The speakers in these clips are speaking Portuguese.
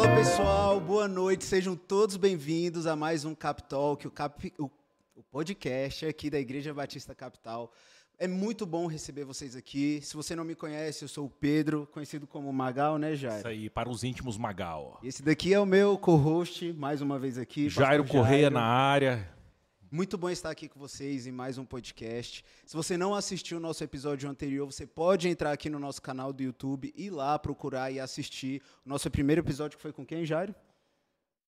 Fala pessoal, boa noite, sejam todos bem-vindos a mais um Capital, que o, Cap, o, o podcast aqui da Igreja Batista Capital. É muito bom receber vocês aqui. Se você não me conhece, eu sou o Pedro, conhecido como Magal, né, Jairo? Isso aí, para os íntimos Magal. Esse daqui é o meu co-host, mais uma vez aqui. Jairo Correia na área. Muito bom estar aqui com vocês em mais um podcast. Se você não assistiu o nosso episódio anterior, você pode entrar aqui no nosso canal do YouTube e lá procurar e assistir o nosso primeiro episódio que foi com quem, Jairo?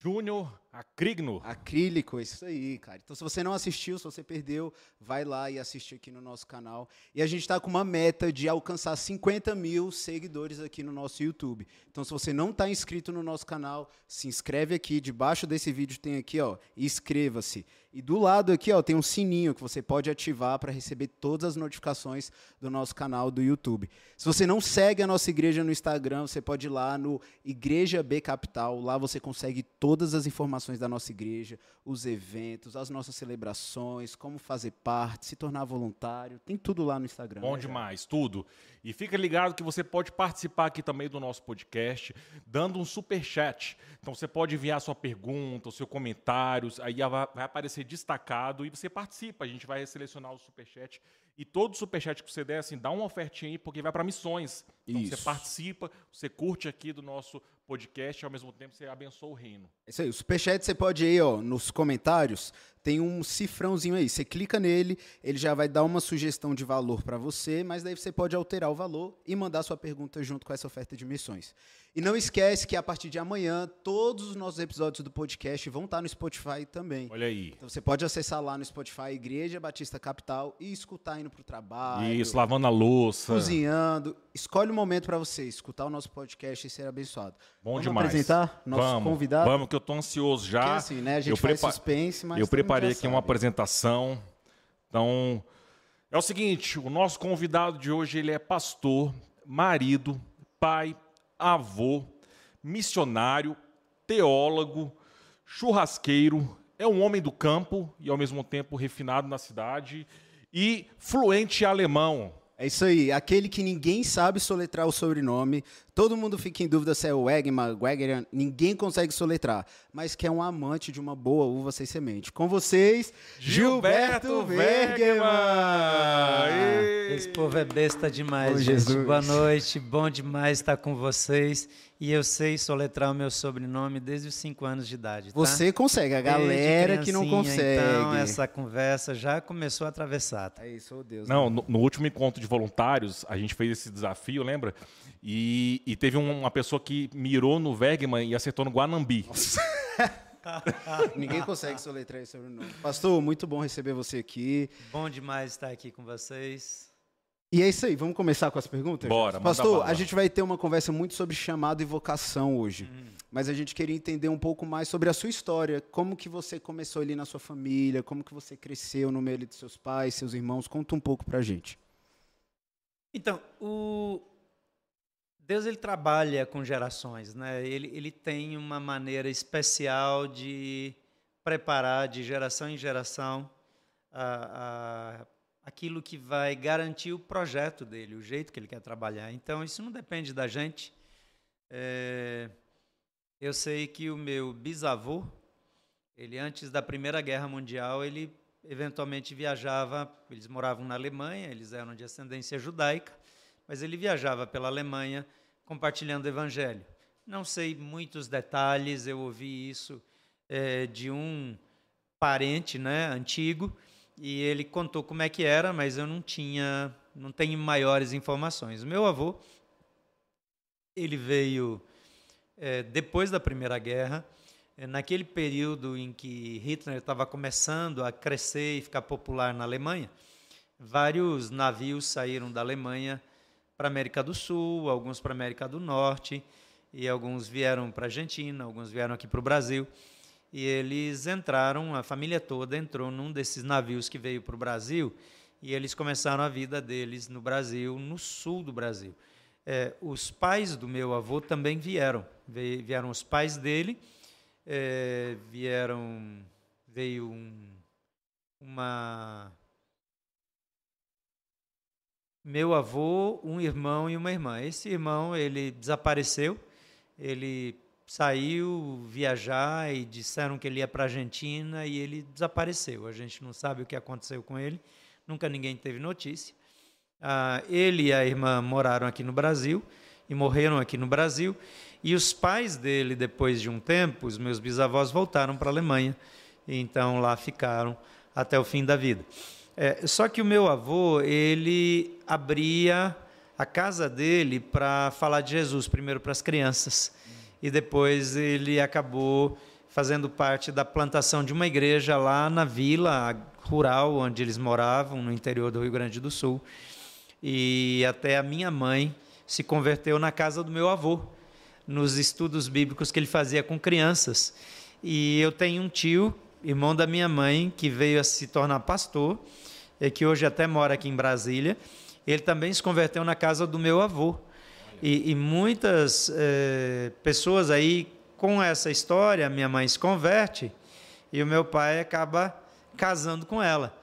Júnior Acrigno. Acrílico, isso aí, cara. Então, se você não assistiu, se você perdeu, vai lá e assiste aqui no nosso canal. E a gente está com uma meta de alcançar 50 mil seguidores aqui no nosso YouTube. Então, se você não está inscrito no nosso canal, se inscreve aqui. Debaixo desse vídeo tem aqui, ó, inscreva-se. E do lado aqui, ó, tem um sininho que você pode ativar para receber todas as notificações do nosso canal do YouTube. Se você não segue a nossa igreja no Instagram, você pode ir lá no Igreja B Capital. Lá você consegue todas as informações da nossa igreja, os eventos, as nossas celebrações, como fazer parte, se tornar voluntário. Tem tudo lá no Instagram. Bom né, demais, tudo. E fica ligado que você pode participar aqui também do nosso podcast, dando um super chat. Então você pode enviar sua pergunta, o seu comentário, aí vai aparecer destacado e você participa. A gente vai selecionar o super chat e todo superchat que você der, assim, dá uma ofertinha aí, porque vai para missões. Então Isso. você participa, você curte aqui do nosso podcast e ao mesmo tempo você abençoa o reino. É isso aí, o superchat você pode ir, ó, nos comentários, tem um cifrãozinho aí. Você clica nele, ele já vai dar uma sugestão de valor para você, mas daí você pode alterar o valor e mandar sua pergunta junto com essa oferta de missões. E não esquece que a partir de amanhã, todos os nossos episódios do podcast vão estar no Spotify também. Olha aí. Então você pode acessar lá no Spotify Igreja Batista Capital e escutar indo para o trabalho. Isso, lavando a louça. Cozinhando. Escolhe um momento para você escutar o nosso podcast e ser abençoado. Bom vamos demais. apresentar nosso vamos, convidado? Vamos, que eu tô ansioso já. Porque assim, né? A gente eu faz suspense, mas Eu preparei aqui sabe. uma apresentação. Então, é o seguinte, o nosso convidado de hoje, ele é pastor, marido, pai, avô, missionário, teólogo, churrasqueiro, é um homem do campo e ao mesmo tempo refinado na cidade e fluente alemão. É isso aí, aquele que ninguém sabe soletrar o sobrenome, todo mundo fica em dúvida se é o Wegman, Wegman, ninguém consegue soletrar, mas que é um amante de uma boa uva sem semente. Com vocês, Gilberto, Gilberto Wegman! Esse povo é besta demais, oh, Jesus. Boa noite, bom demais estar com vocês. E eu sei soletrar o meu sobrenome desde os 5 anos de idade. Tá? Você consegue, a galera que não consegue. Então, essa conversa já começou a atravessar. Tá? É isso, oh Deus. Não, no, no, último encontro de voluntários, a gente fez esse desafio, lembra? E, e teve uma pessoa que mirou no Wegman e acertou no Guanambi. Ninguém consegue soletrar esse sobrenome. Pastor, muito bom receber você aqui. Bom demais estar aqui com vocês. E é isso aí, vamos começar com as perguntas? Bora, Pastor, a gente vai ter uma conversa muito sobre chamado e vocação hoje. Hum. Mas a gente queria entender um pouco mais sobre a sua história. Como que você começou ali na sua família? Como que você cresceu no meio de seus pais, seus irmãos? Conta um pouco pra gente. Então, o Deus ele trabalha com gerações, né? Ele, ele tem uma maneira especial de preparar de geração em geração a, a aquilo que vai garantir o projeto dele, o jeito que ele quer trabalhar. Então, isso não depende da gente. É, eu sei que o meu bisavô, ele antes da Primeira Guerra Mundial, ele eventualmente viajava, eles moravam na Alemanha, eles eram de ascendência judaica, mas ele viajava pela Alemanha compartilhando o evangelho. Não sei muitos detalhes, eu ouvi isso é, de um parente né, antigo, e ele contou como é que era, mas eu não tinha, não tenho maiores informações. Meu avô, ele veio é, depois da Primeira Guerra, é, naquele período em que Hitler estava começando a crescer e ficar popular na Alemanha, vários navios saíram da Alemanha para América do Sul, alguns para América do Norte, e alguns vieram para a Argentina, alguns vieram aqui para o Brasil e eles entraram, a família toda entrou num desses navios que veio para o Brasil e eles começaram a vida deles no Brasil, no sul do Brasil. É, os pais do meu avô também vieram, vieram os pais dele, é, vieram, veio um, uma meu avô, um irmão e uma irmã. Esse irmão ele desapareceu, ele saiu viajar e disseram que ele ia para a Argentina e ele desapareceu. A gente não sabe o que aconteceu com ele, nunca ninguém teve notícia. Ah, ele e a irmã moraram aqui no Brasil e morreram aqui no Brasil. E os pais dele, depois de um tempo, os meus bisavós voltaram para a Alemanha, então lá ficaram até o fim da vida. É, só que o meu avô, ele abria a casa dele para falar de Jesus, primeiro para as crianças, e depois ele acabou fazendo parte da plantação de uma igreja lá na vila rural onde eles moravam, no interior do Rio Grande do Sul. E até a minha mãe se converteu na casa do meu avô, nos estudos bíblicos que ele fazia com crianças. E eu tenho um tio, irmão da minha mãe, que veio a se tornar pastor, que hoje até mora aqui em Brasília. Ele também se converteu na casa do meu avô. E, e muitas é, pessoas aí, com essa história, minha mãe se converte e o meu pai acaba casando com ela.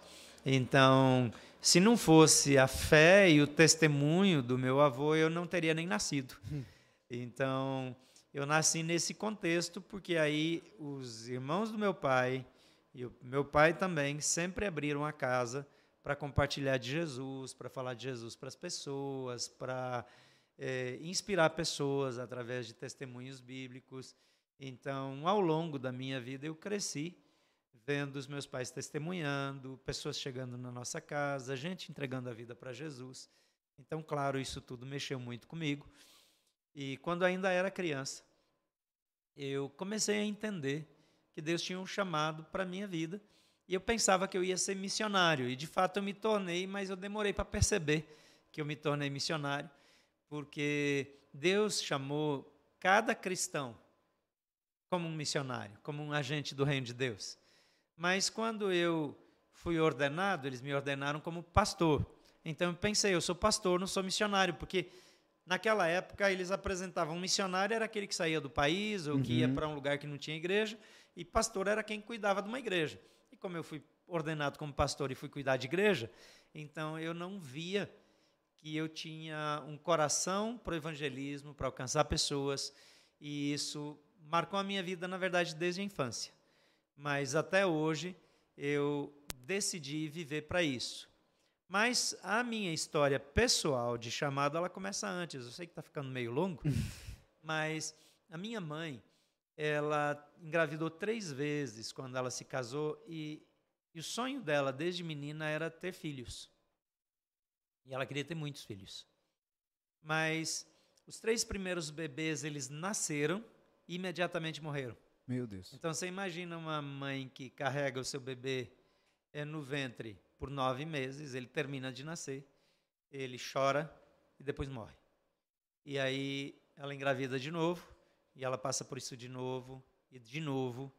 Então, se não fosse a fé e o testemunho do meu avô, eu não teria nem nascido. Então, eu nasci nesse contexto porque aí os irmãos do meu pai e o meu pai também sempre abriram a casa para compartilhar de Jesus, para falar de Jesus para as pessoas, para é, inspirar pessoas através de testemunhos bíblicos. Então, ao longo da minha vida, eu cresci vendo os meus pais testemunhando, pessoas chegando na nossa casa, gente entregando a vida para Jesus. Então, claro, isso tudo mexeu muito comigo. E quando ainda era criança, eu comecei a entender que Deus tinha um chamado para minha vida. E eu pensava que eu ia ser missionário. E de fato eu me tornei, mas eu demorei para perceber que eu me tornei missionário, porque Deus chamou cada cristão como um missionário, como um agente do reino de Deus. Mas quando eu fui ordenado, eles me ordenaram como pastor. Então eu pensei, eu sou pastor, não sou missionário, porque naquela época eles apresentavam um missionário era aquele que saía do país ou que ia uhum. para um lugar que não tinha igreja, e pastor era quem cuidava de uma igreja. E como eu fui ordenado como pastor e fui cuidar de igreja, então eu não via que eu tinha um coração para o evangelismo, para alcançar pessoas, e isso marcou a minha vida, na verdade, desde a infância mas até hoje eu decidi viver para isso. Mas a minha história pessoal de chamado, ela começa antes. Eu sei que está ficando meio longo, mas a minha mãe, ela engravidou três vezes quando ela se casou e, e o sonho dela desde menina era ter filhos. E ela queria ter muitos filhos. Mas os três primeiros bebês, eles nasceram e imediatamente morreram. Meu Deus. Então você imagina uma mãe que carrega o seu bebê é, no ventre por nove meses, ele termina de nascer, ele chora e depois morre. E aí ela engravida de novo, e ela passa por isso de novo e de novo.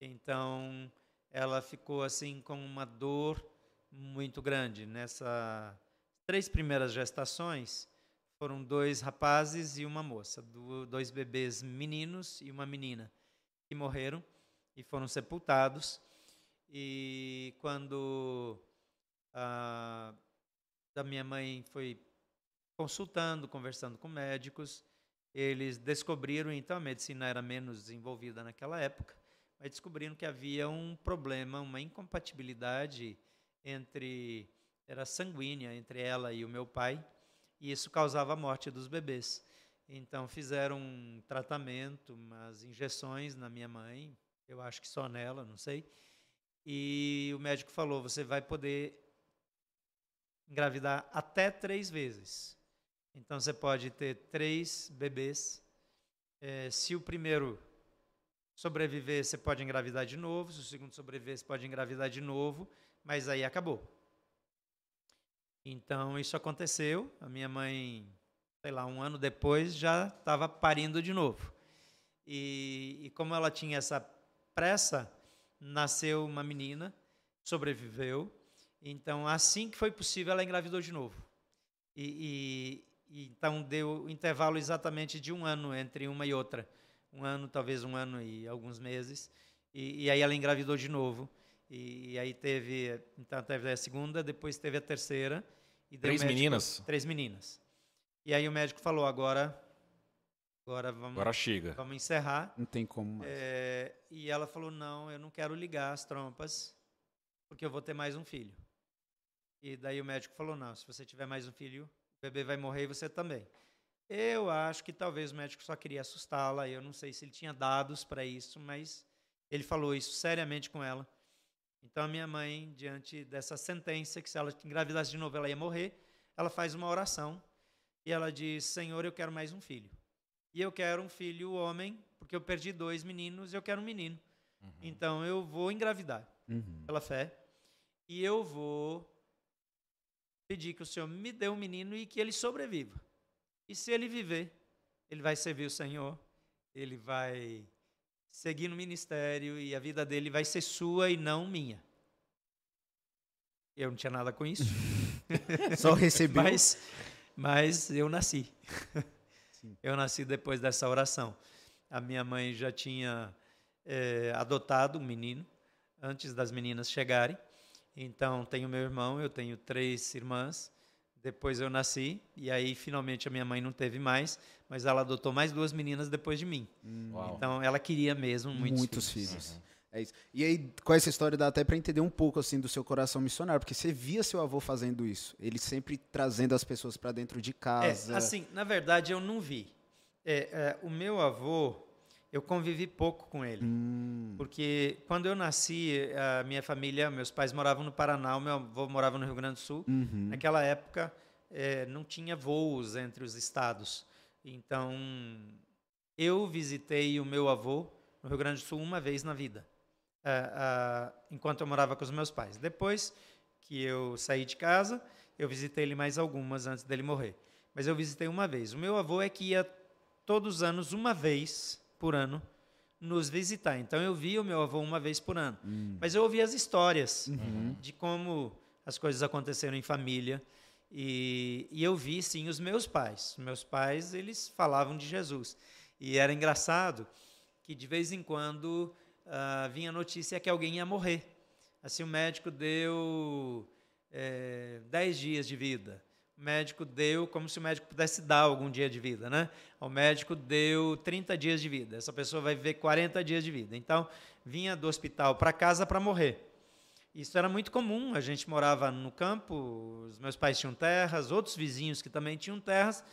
Então ela ficou assim com uma dor muito grande. Nessas três primeiras gestações foram dois rapazes e uma moça, dois bebês meninos e uma menina que morreram e foram sepultados. E quando a, a minha mãe foi consultando, conversando com médicos, eles descobriram, então a medicina era menos desenvolvida naquela época, mas descobriram que havia um problema, uma incompatibilidade entre era sanguínea entre ela e o meu pai, e isso causava a morte dos bebês. Então fizeram um tratamento, umas injeções na minha mãe, eu acho que só nela, não sei. E o médico falou: você vai poder engravidar até três vezes. Então você pode ter três bebês. É, se o primeiro sobreviver, você pode engravidar de novo. Se o segundo sobreviver, você pode engravidar de novo. Mas aí acabou. Então isso aconteceu. A minha mãe sei lá, um ano depois já estava parindo de novo. E, e, como ela tinha essa pressa, nasceu uma menina, sobreviveu. Então, assim que foi possível, ela engravidou de novo. E, e, e então deu intervalo exatamente de um ano entre uma e outra, um ano, talvez um ano e alguns meses. E, aí ela engravidou de novo. E, aí teve, então teve a segunda, depois teve a terceira. três médico, meninas. Três meninas. E aí o médico falou: agora agora vamos, Agora chega. vamos encerrar. Não tem como mais. É, e ela falou: não, eu não quero ligar as trompas, porque eu vou ter mais um filho. E daí o médico falou: não, se você tiver mais um filho, bebê vai morrer e você também. Eu acho que talvez o médico só queria assustá-la. Eu não sei se ele tinha dados para isso, mas ele falou isso seriamente com ela. Então a minha mãe, diante dessa sentença, que se ela engravidasse de novo ela ia morrer, ela faz uma oração e ela diz: Senhor, eu quero mais um filho. E eu quero um filho homem, porque eu perdi dois meninos e eu quero um menino. Então eu vou engravidar Uhum. pela fé e eu vou pedir que o Senhor me dê um menino e que ele sobreviva. E se ele viver, ele vai servir o Senhor, ele vai seguir no ministério e a vida dele vai ser sua e não minha. Eu não tinha nada com isso, Só recebeu. mas, mas eu nasci. Sim. Eu nasci depois dessa oração. A minha mãe já tinha eh, adotado um menino antes das meninas chegarem. Então, tenho meu irmão, eu tenho três irmãs. Depois eu nasci, e aí finalmente a minha mãe não teve mais, mas ela adotou mais duas meninas depois de mim. Uau. Então, ela queria mesmo muitos, Muitos filhos. filhos. É isso. E aí, com essa história dá até para entender um pouco assim do seu coração missionário, porque você via seu avô fazendo isso, ele sempre trazendo as pessoas para dentro de casa. É, assim, na verdade, eu não vi. É, é, o meu avô, eu convivi pouco com ele. Hum, Porque quando eu nasci, a minha família, meus pais moravam no Paraná, o meu avô morava no Rio Grande do Sul. uhum. Naquela época, eh, não tinha voos entre os estados. Então, eu visitei o meu avô no Rio Grande do Sul uma vez na vida, ah, ah, enquanto eu morava com os meus pais. Depois que eu saí de casa, eu visitei ele mais algumas antes dele morrer. Mas eu visitei uma vez. O meu avô é que ia todos os anos, uma vez por ano, nos visitar. Então, eu via o meu avô uma vez por ano. Mas eu ouvia as histórias de como as coisas aconteceram em família. E, e eu vi, sim, os meus pais. Meus pais, eles falavam de Jesus. E era engraçado que, de vez em quando, ah, vinha a notícia que alguém ia morrer. Assim, o médico deu eh, 10 dias de vida. O médico deu como se o médico pudesse dar algum dia de vida, né? O médico deu 30 dias de vida. Essa pessoa vai viver 40 dias de vida. Então, vinha do hospital para casa para morrer. Isso era muito comum. A gente morava no campo, os meus pais tinham terras, outros vizinhos que também tinham terras,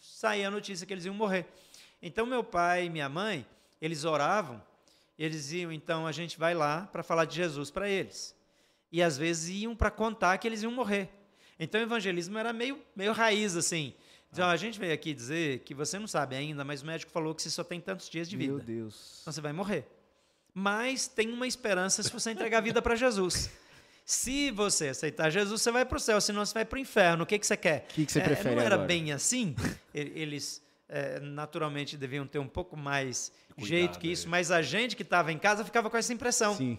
saía a notícia que eles iam morrer. Então, meu pai e minha mãe, eles oravam, eles iam, então, a gente vai lá para falar de Jesus para eles. E às vezes iam para contar que eles iam morrer. Então, o evangelismo era meio, meio raiz, assim. Ó, a gente veio aqui dizer que você não sabe ainda, mas o médico falou que você só tem tantos dias de vida. Meu Deus. Então você vai morrer. Mas tem uma esperança se você entregar a vida para Jesus. Se você aceitar Jesus, você vai para o céu, senão você vai para o inferno. O que, que você quer? O que que você É, prefere Não era agora? bem assim. Eles é, naturalmente deviam ter um pouco mais Cuidado, jeito que isso, é. mas a gente que estava em casa ficava com essa impressão. Sim.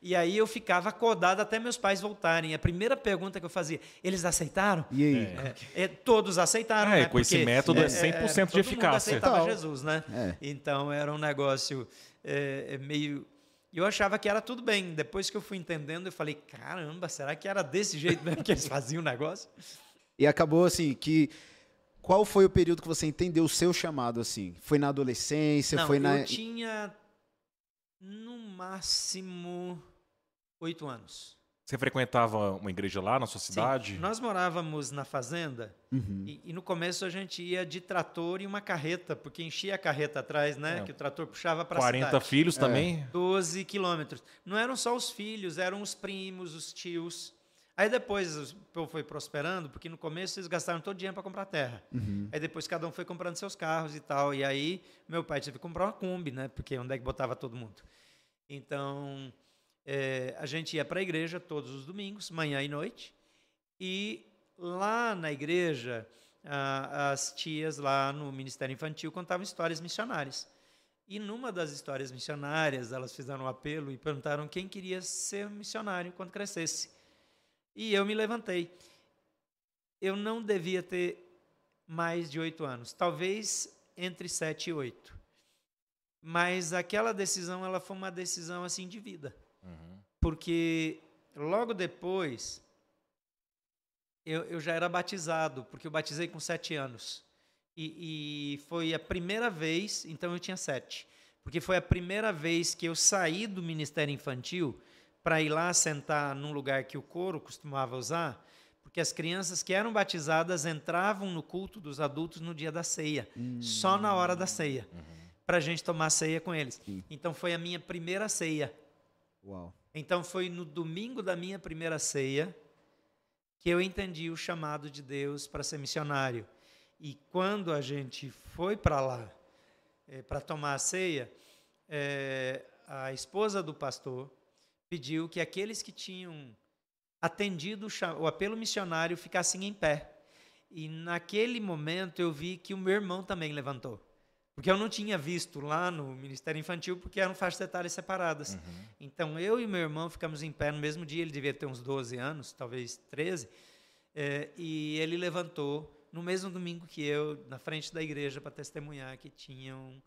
E aí eu ficava acordado até meus pais voltarem. A primeira pergunta que eu fazia, eles aceitaram? E aí? É. É, é, todos aceitaram, É, né? com esse Porque, método é 100% de todo mundo eficácia. aceitava Total. Jesus, né? É. Então era um negócio é, é meio. E eu achava que era tudo bem. Depois que eu fui entendendo, eu falei: caramba, será que era desse jeito mesmo que eles faziam o negócio? E acabou assim que qual foi o período que você entendeu o seu chamado assim? Foi na adolescência, Não, foi na eu tinha no máximo oito anos. Você frequentava uma igreja lá na sua cidade? Sim, nós morávamos na fazenda Uhum. e, e no começo a gente ia de trator e uma carreta, porque enchia a carreta atrás, né? É. Que o trator puxava para a 40 cidade. filhos também? 12 quilômetros. Não eram só os filhos, eram os primos, os tios. Aí depois o povo foi prosperando, porque no começo eles gastaram todo o dinheiro para comprar terra. Uhum. Aí depois cada um foi comprando seus carros e tal. E aí meu pai teve que comprar uma Kombi, né? Porque onde é que botava todo mundo? Então eh, a gente ia para a igreja todos os domingos, manhã e noite. E lá na igreja, ah, as tias lá no Ministério Infantil contavam histórias missionárias. E numa das histórias missionárias, elas fizeram um apelo e perguntaram quem queria ser missionário quando crescesse. E eu me levantei. Eu não devia ter mais de oito anos, talvez entre sete e oito. Mas aquela decisão, ela foi uma decisão assim de vida, Uhum. porque logo depois eu, eu já era batizado, porque eu batizei com sete anos. E, e foi a primeira vez, então eu tinha sete, porque foi a primeira vez que eu saí do Ministério Infantil para ir lá sentar num lugar que o coro costumava usar, porque as crianças que eram batizadas entravam no culto dos adultos no dia da ceia, hum. só na hora da ceia, uhum. para a gente tomar ceia com eles. Sim. Então foi a minha primeira ceia. Uau. Então foi no domingo da minha primeira ceia que eu entendi o chamado de Deus para ser missionário. E quando a gente foi para lá é, para tomar a ceia, é, a esposa do pastor pediu que aqueles que tinham atendido o apelo missionário ficassem em pé. E naquele momento eu vi que o meu irmão também levantou. Porque eu não tinha visto lá no Ministério Infantil, porque eram faixas etárias separadas. Uhum. Então eu e meu irmão ficamos em pé no mesmo dia, ele devia ter uns 12 anos, talvez 13, é, e ele levantou no mesmo domingo que eu, na frente da igreja, para testemunhar que tinham.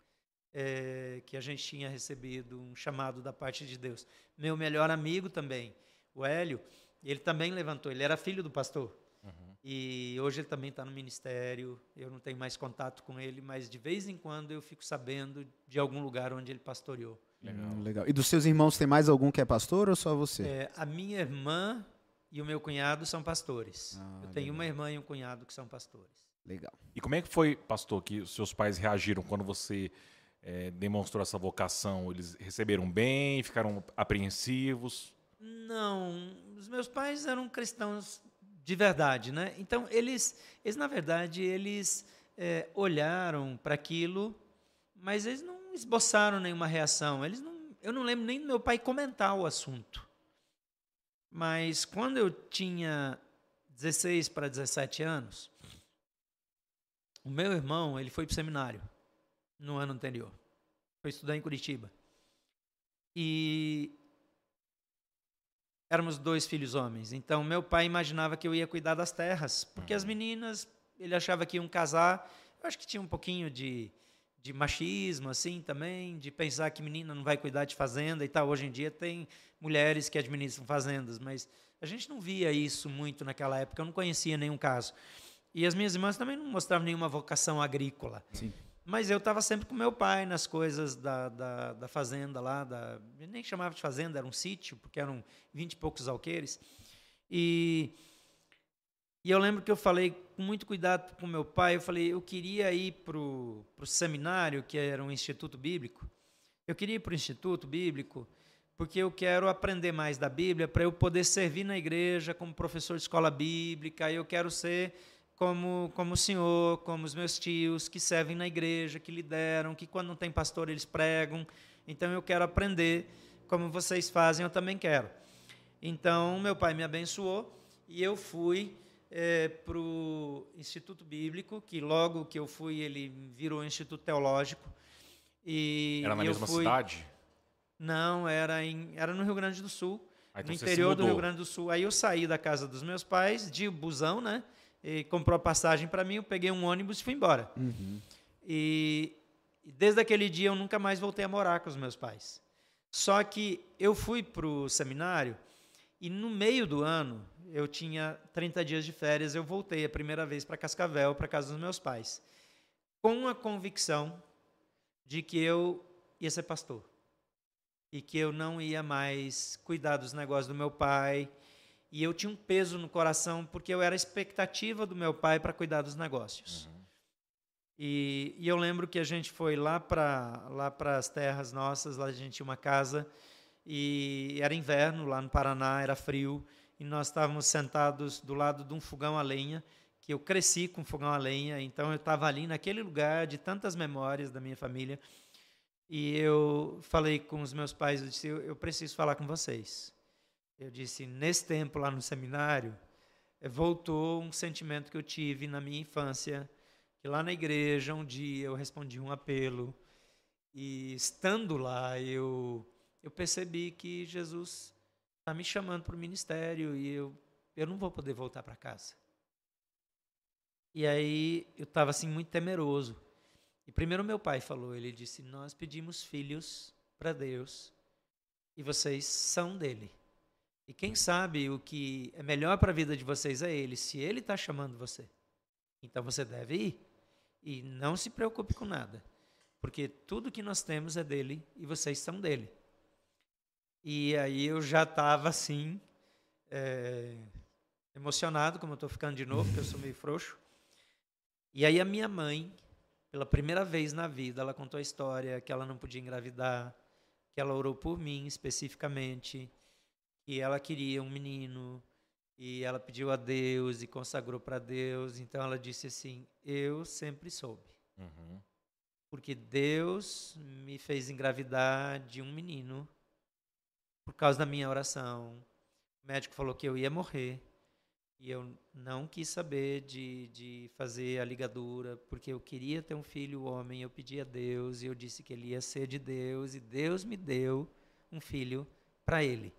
É, que a gente tinha recebido um chamado da parte de Deus. Meu melhor amigo também, o Hélio, ele também levantou, ele era filho do pastor. Uhum. E hoje ele também está no ministério. Eu não tenho mais contato com ele, mas de vez em quando eu fico sabendo de algum lugar onde ele pastoreou. Legal. Hum, legal. E dos seus irmãos tem mais algum que é pastor ou só você? É, a minha irmã e o meu cunhado são pastores. Ah, eu tenho legal. uma irmã e um cunhado que são pastores. Legal. E como é que foi, pastor, que os seus pais reagiram quando você é, demonstrou essa vocação? Eles receberam bem, ficaram apreensivos? Não, os meus pais eram cristãos de verdade, né? Então eles, eles na verdade, eles é, olharam para aquilo, mas eles não esboçaram nenhuma reação. Eles não, eu não lembro nem do meu pai comentar o assunto. Mas quando eu tinha 16 para 17 anos, o meu irmão ele foi para o seminário no ano anterior. Foi estudar em Curitiba. E éramos dois filhos homens. Então, meu pai imaginava que eu ia cuidar das terras, porque as uhum. meninas, ele achava que iam casar. Eu acho que tinha um pouquinho de, de machismo, assim, também, de pensar que menina não vai cuidar de fazenda e tal. Hoje em dia tem mulheres que administram fazendas, mas a gente não via isso muito naquela época. Eu não conhecia nenhum caso. E as minhas irmãs também não mostravam nenhuma vocação agrícola. Sim. Mas eu estava sempre com meu pai nas coisas da, da, da fazenda lá, da, nem chamava de fazenda, era um sítio, porque eram vinte e poucos alqueires. E, e eu lembro que eu falei com muito cuidado com meu pai, eu falei, eu queria ir para o seminário, que era um instituto bíblico. Eu queria ir para o instituto bíblico porque eu quero aprender mais da Bíblia para eu poder servir na igreja como professor de escola bíblica, eu quero ser como, como o senhor, como os meus tios, que servem na igreja, que lideram, que quando não tem pastor eles pregam. Então eu quero aprender como vocês fazem, eu também quero. Então meu pai me abençoou e eu fui é, para o Instituto Bíblico, que logo que eu fui ele virou Instituto Teológico. E era na mesma fui... cidade? Não, era, em, era no Rio Grande do Sul, ah, então no interior do Rio Grande do Sul. Aí eu saí da casa dos meus pais de busão, né? E comprou a passagem para mim, eu peguei um ônibus e fui embora. Uhum. E desde aquele dia eu nunca mais voltei a morar com os meus pais. Só que eu fui para o seminário e no meio do ano, eu tinha 30 dias de férias, eu voltei a primeira vez para Cascavel, para casa dos meus pais, com a convicção de que eu ia ser pastor e que eu não ia mais cuidar dos negócios do meu pai, e eu tinha um peso no coração porque eu era a expectativa do meu pai para cuidar dos negócios. Uhum. E, e, eu lembro que a gente foi lá para lá as terras nossas, lá a gente tinha uma casa e era inverno lá no Paraná, era frio e nós estávamos sentados do lado de um fogão a lenha que eu cresci com fogão a lenha, então eu estava ali naquele lugar de tantas memórias da minha família e eu falei com os meus pais, eu disse, eu preciso falar com vocês. Eu disse, nesse tempo lá no seminário, eh, voltou um sentimento que eu tive na minha infância, que lá na igreja um dia eu respondi um apelo e estando lá eu eu percebi que Jesus está me chamando para o ministério e eu eu não vou poder voltar para casa. E aí eu estava assim muito temeroso. E primeiro meu pai falou, ele disse: "Nós pedimos filhos para Deus e vocês são dele. E quem sabe o que é melhor para a vida de vocês é Ele, se Ele está chamando você. Então você deve ir. E não se preocupe com nada, porque tudo que nós temos é dele e vocês são dele. E aí eu já estava assim, é, emocionado, como eu estou ficando de novo, porque eu sou meio frouxo. E aí a minha mãe, pela primeira vez na vida, ela contou a história que ela não podia engravidar, que ela orou por mim especificamente, que ela queria um menino e ela pediu a Deus e consagrou para Deus. Então ela disse assim: Eu sempre soube. Uhum. Porque Deus me fez engravidar de um menino por causa da minha oração. O médico falou que eu ia morrer. E eu não quis saber de, de fazer a ligadura, porque eu queria ter um filho homem. Eu pedi a Deus e eu disse que ele ia ser de Deus, e Deus me deu um filho para ele.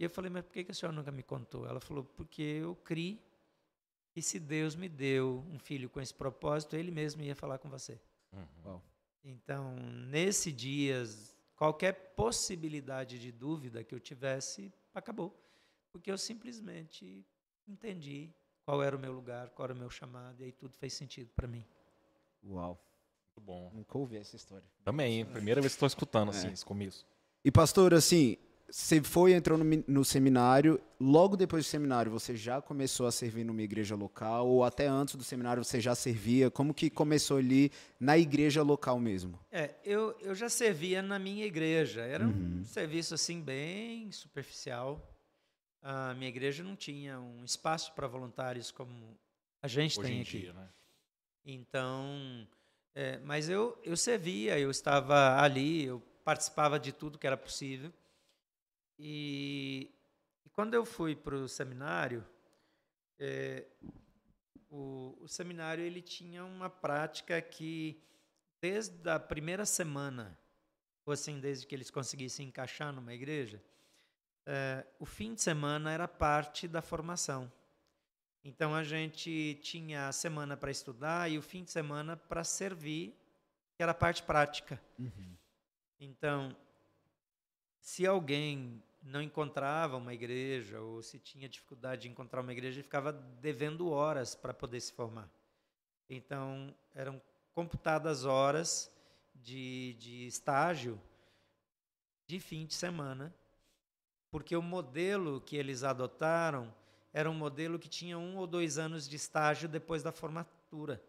E eu falei, mas por que, que a senhora nunca me contou? Ela falou, porque eu criei que se Deus me deu um filho com esse propósito, ele mesmo ia falar com você. Uhum. Então, nesse dia, qualquer possibilidade de dúvida que eu tivesse, acabou porque eu simplesmente entendi qual era o meu lugar, qual era o meu chamado, e aí tudo fez sentido para mim. Uau. Muito bom. Nunca ouvi essa história. Também, hein? Primeira vez que estou escutando assim, é. esse começo. E pastor, assim, você foi, entrou no, no, seminário, logo depois do seminário você já começou a servir numa igreja local, ou até antes do seminário você já servia? Como que começou ali na igreja local mesmo? É, eu, eu já servia na minha igreja, era uhum. um serviço assim bem superficial, a minha igreja não tinha um espaço para voluntários como a gente Hoje tem aqui. Dia, né? Então, é, mas eu, eu servia, eu estava ali, eu participava de tudo que era possível. E, e quando eu fui para o seminário, é, o, o seminário ele tinha uma prática que desde a primeira semana, ou assim, desde que eles conseguissem encaixar numa igreja, é, o fim de semana era parte da formação. Então a gente tinha a semana para estudar e o fim de semana para servir, que era a parte prática. Uhum. Então, se alguém não encontrava uma igreja ou se tinha dificuldade de encontrar uma igreja, ele ficava devendo horas para poder se formar. Então, eram computadas horas de, de estágio de fim de semana porque o modelo que eles adotaram era um modelo que tinha um ou dois anos de estágio depois da formatura.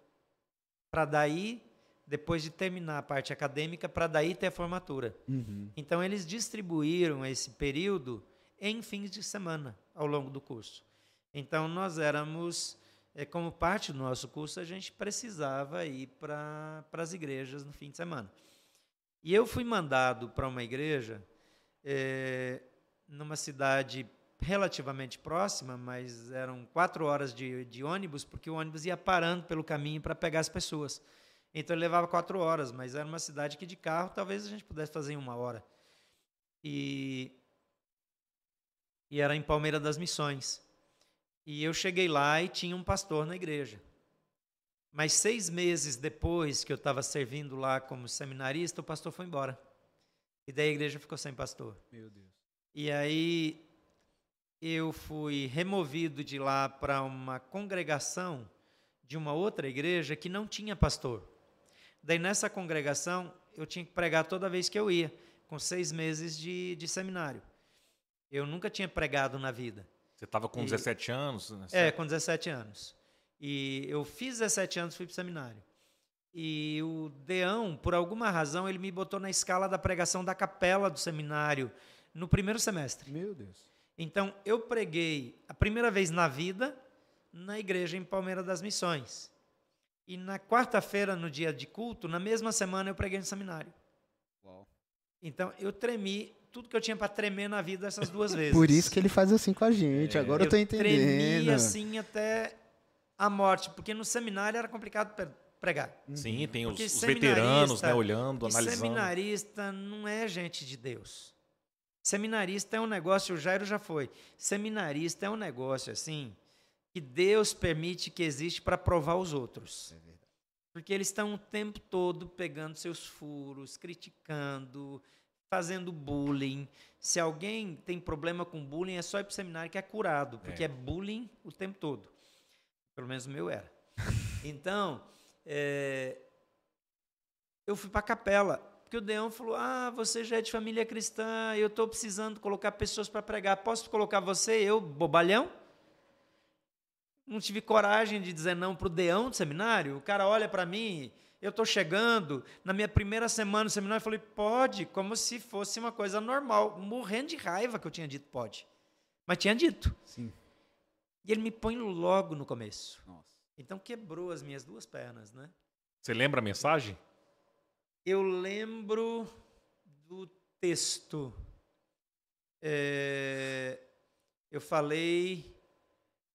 Para daí, depois de terminar a parte acadêmica, para daí ter a formatura. Uhum. Então, eles distribuíram esse período em fins de semana ao longo do curso. Então, nós éramos, é, como parte do nosso curso, a gente precisava ir para as igrejas no fim de semana. E eu fui mandado para uma igreja é, numa cidade relativamente próxima, mas eram quatro horas de, de ônibus, porque o ônibus ia parando pelo caminho para pegar as pessoas. Então ele levava quatro horas, mas era uma cidade que de carro talvez a gente pudesse fazer em uma hora. E, e era em Palmeira das Missões. E eu cheguei lá e tinha um pastor na igreja. Mas seis meses depois que eu estava servindo lá como seminarista, o pastor foi embora. E daí a igreja ficou sem pastor. Meu Deus. E aí eu fui removido de lá para uma congregação de uma outra igreja que não tinha pastor. Daí nessa congregação eu tinha que pregar toda vez que eu ia, com seis meses de, de seminário. Eu nunca tinha pregado na vida. Você estava com e, 17 anos? Né? É, com 17 anos. E eu fiz 17 anos, fui para o seminário. E o Deão, por alguma razão, ele me botou na escala da pregação da capela do seminário no primeiro semestre. Meu Deus. Então, eu preguei a primeira vez na vida na igreja em Palmeira das Missões. E na quarta-feira, no dia de culto, na mesma semana, eu preguei no seminário. Uau. Então, eu tremi tudo que eu tinha para tremer na vida essas duas vezes. Por isso que ele faz assim com a gente. É. Agora eu estou entendendo. Tremi assim até a morte, porque no seminário era complicado pregar. Sim, tem os, os veteranos né, olhando, analisando. Seminarista não é gente de Deus. Seminarista é um negócio, o Jairo já foi. Seminarista é um negócio assim que Deus permite que existe para provar os outros. É Porque eles estão o tempo todo pegando seus furos, criticando, fazendo bullying. Se alguém tem problema com bullying, é só ir para o seminário que é curado, porque é, é bullying o tempo todo. Pelo menos o meu era. Então, é, eu fui para a capela, porque o Deão falou: Ah, você já é de família cristã, eu estou precisando colocar pessoas para pregar. Posso colocar você, eu, bobalhão? Não tive coragem de dizer não para o Deão do seminário. O cara olha para mim, eu estou chegando, na minha primeira semana no seminário, eu falei: Pode, como se fosse uma coisa normal, morrendo de raiva que eu tinha dito: Pode. Mas tinha dito. Sim. E ele me põe logo no começo. Nossa. Então quebrou as minhas duas pernas, né? Você lembra a mensagem? Eu lembro do texto. É, eu falei.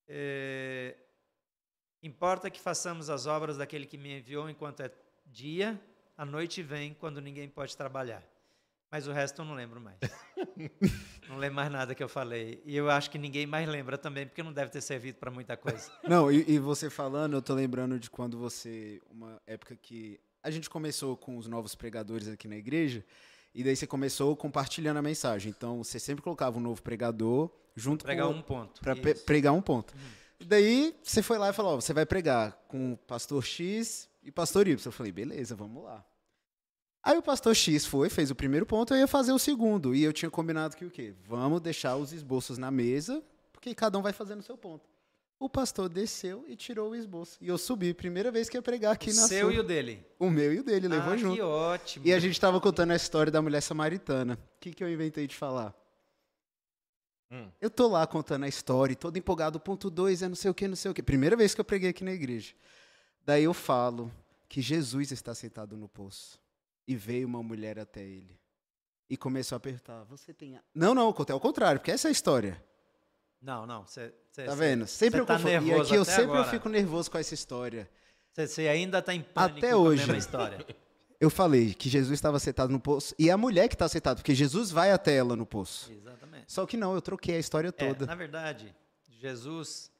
É, importa que façamos as obras daquele que me enviou enquanto é dia, a noite vem quando ninguém pode trabalhar. Mas o resto eu não lembro mais. não lembro mais nada que eu falei. E eu acho que ninguém mais lembra também, porque não deve ter servido para muita coisa. Não, e, e você falando, eu tô lembrando de quando você. Uma época que a gente começou com os novos pregadores aqui na igreja, e daí você começou compartilhando a mensagem. Então você sempre colocava um novo pregador junto Pregar com. um ponto. Pe- pregar um ponto. E daí você foi lá e falou: ó, você vai pregar com o pastor X e pastor Y. Eu falei: beleza, vamos lá. Aí o pastor X foi, fez o primeiro ponto, eu ia fazer o segundo. E eu tinha combinado que o quê? Vamos deixar os esboços na mesa, porque cada um vai fazendo o seu ponto. O pastor desceu e tirou o esboço. E eu subi, primeira vez que ia pregar aqui o na seu sua. e o dele. O meu e o dele, levou ah, junto. Que ótimo. E a gente tava contando a história da mulher samaritana. O que, que eu inventei de falar? Hum. Eu tô lá contando a história, todo empolgado, ponto 2 é não sei o que, não sei o que. Primeira vez que eu preguei aqui na igreja. Daí eu falo que Jesus está sentado no poço. E veio uma mulher até ele. E começou a apertar. Você tem. a-" Não, não, contei ao contrário, porque essa é a história. Não, não. Você, você, Tá vendo? Sempre eu tá confundo. E aqui eu sempre eu fico nervoso com essa história. Você, ainda está em pânico Até com hoje. a mesma história. Eu falei que Jesus estava sentado no poço e é a mulher que está sentada, porque Jesus vai até ela no poço. Exatamente. Só que não, eu troquei a história É, toda. na verdade, Jesus,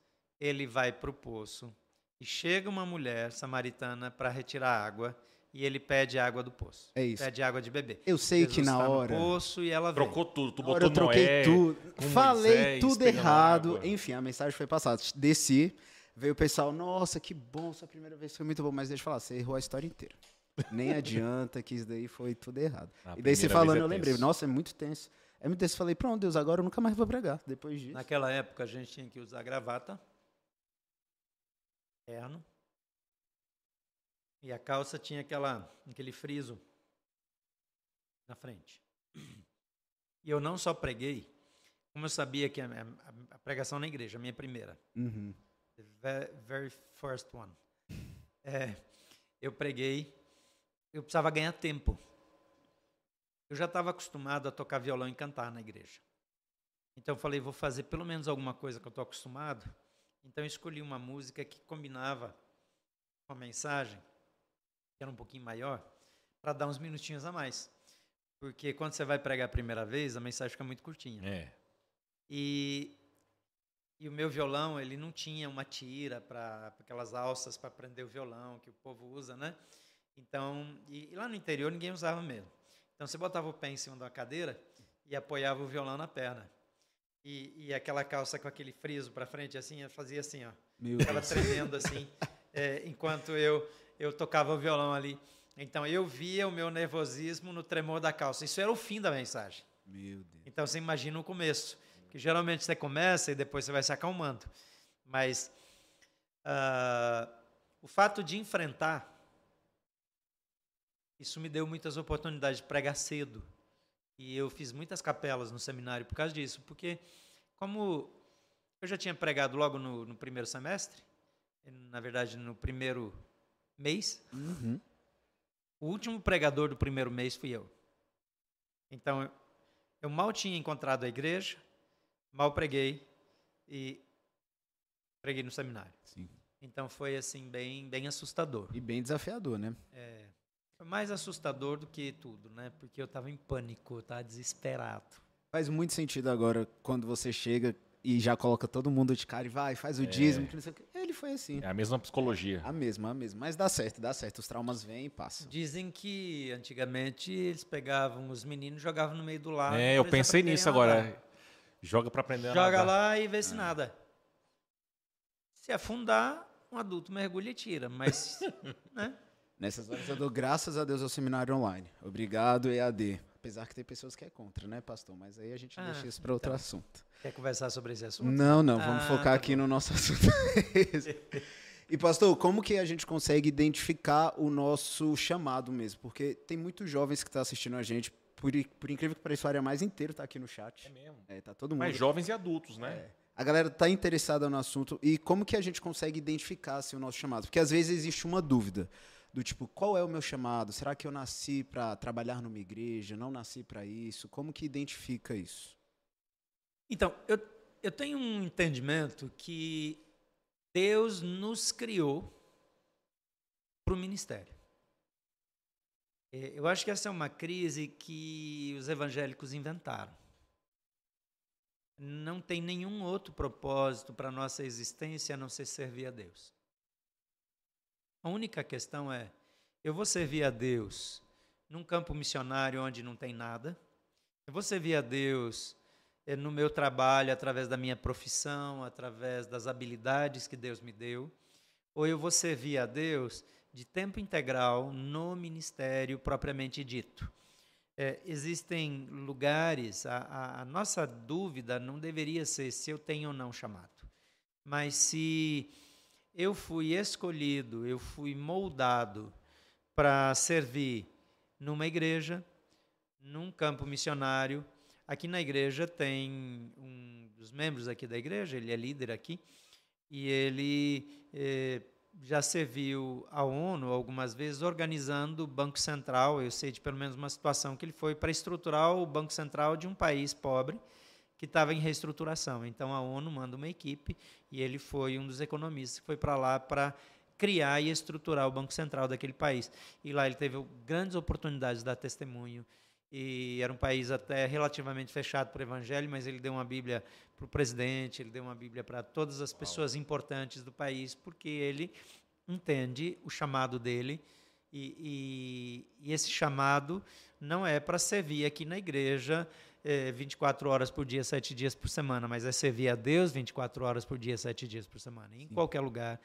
ele vai para o poço e chega uma mulher samaritana para retirar água e ele pede água do poço. É isso. Pede água de beber. Eu sei Jesus que na tá hora. no poço e ela vem. Trocou tudo. Tu Na hora botou eu troquei Noé, tudo. Falei Moisés tudo errado. Enfim, a mensagem foi passada. Desci, veio o pessoal, nossa, que bom, sua primeira vez foi muito bom. Mas deixa eu falar, você errou a história inteira. Nem adianta que isso daí foi tudo errado. A e daí você falando, é eu lembrei, nossa, é muito tenso. É muito tenso. Eu Falei, pronto, Deus, agora eu nunca mais vou pregar. Depois disso. Naquela época a gente tinha que usar gravata, terno, e a calça tinha aquela, aquele friso na frente. E eu não só preguei, como eu sabia que a, a- a pregação na igreja, a minha primeira, Uhum. the ve- very first one, é, eu preguei, eu precisava ganhar tempo. Eu já estava acostumado a tocar violão e cantar na igreja. Então eu falei, vou fazer pelo menos alguma coisa que eu estou acostumado. Então eu escolhi uma música que combinava com a mensagem, que era um pouquinho maior, para dar uns minutinhos a mais. Porque quando você vai pregar a primeira vez, a mensagem fica muito curtinha. É. E, e o meu violão, ele não tinha uma tira para aquelas alças para prender o violão que o povo usa, né? Então, e, e lá no interior ninguém usava mesmo. Então você botava o pé em cima uma cadeira e apoiava o violão na perna. E, e aquela calça com aquele friso para frente assim, eu fazia assim, ó. Meu Ficava Deus. tremendo assim, é, enquanto eu eu tocava o violão ali. Então eu via o meu nervosismo no tremor da calça. Isso era o fim da mensagem. Meu Deus. Então você imagina o começo, que geralmente você começa e depois você vai se acalmando. Mas ah, o fato de enfrentar, isso me deu muitas oportunidades de pregar cedo. E eu fiz muitas capelas no seminário por causa disso, porque como eu já tinha pregado logo no, no primeiro semestre, na verdade no primeiro mês, Uhum. o último pregador do primeiro mês fui eu. Então, eu- mal tinha encontrado a igreja, mal preguei e preguei no seminário. Sim. Então foi assim bem bem assustador. E bem desafiador, né? Foi mais assustador do que tudo, né? Porque eu estava em pânico, eu estava desesperado. Faz muito sentido agora quando você chega e já coloca todo mundo de cara e vai, faz o dízimo, que não sei o quê. Ele foi assim. É a mesma psicologia. A mesma, a mesma. Mas dá certo, dá certo. Os traumas vêm e passam. Dizem que antigamente eles pegavam os meninos e jogavam no meio do lago. É, eu pensei nisso nadar. agora. Joga pra aprender a Joga lá e vê se nada. Se afundar, um adulto mergulha e tira, mas, né? Nessas horas eu dou graças a Deus ao seminário online. Obrigado, EAD. Apesar que tem pessoas que é contra, né, pastor? Mas aí a gente Ah, deixa isso para outro então. assunto. Quer conversar sobre esse assunto? Não, não, vamos Ah, focar tá aqui no nosso assunto. e, pastor, como que a gente consegue identificar o nosso chamado mesmo? Porque tem muitos jovens que estão assistindo a gente, por, por incrível que pareça, a área mais inteira está aqui no chat. É mesmo. É, tá todo mundo. Mas jovens e adultos, né? É. A galera tá interessada no assunto e como que a gente consegue identificar assim, o nosso chamado? Porque às vezes existe uma dúvida do tipo, qual é o meu chamado? Será que eu nasci para trabalhar numa igreja? Não nasci para isso? Como que identifica isso? Então, eu, eu tenho um entendimento que Deus nos criou para o ministério. É, Eu acho que essa é uma crise que os evangélicos inventaram. Não tem nenhum outro propósito para a nossa existência a não ser servir a Deus. A única questão é: eu vou servir a Deus num campo missionário onde não tem nada? Eu vou servir a Deus eh, no meu trabalho, através da minha profissão, através das habilidades que Deus me deu? Ou eu vou servir a Deus de tempo integral no ministério propriamente dito? É, existem lugares, a, a- a nossa dúvida não deveria ser se eu tenho ou não chamado, mas se eu fui escolhido, eu fui moldado para servir numa igreja, num campo missionário. Aqui na igreja tem um dos membros aqui da igreja, ele é líder aqui, e ele eh, já serviu à ONU algumas vezes organizando o Banco Central. Eu sei de pelo menos uma situação que ele foi para estruturar o Banco Central de um país pobre que estava em reestruturação. Então a ONU manda uma equipe e ele foi um dos economistas que foi para lá para criar e estruturar o Banco Central daquele país. E lá ele teve grandes oportunidades de dar testemunho. E era um país até relativamente fechado para o evangelho, mas ele deu uma Bíblia para o presidente, ele deu uma Bíblia para todas as pessoas importantes do país, porque ele entende o chamado dele. E, e- e esse chamado não é para servir aqui na igreja eh, 24 horas por dia, 7 dias por semana, mas é servir a Deus 24 horas por dia, 7 dias por semana, em qualquer lugar,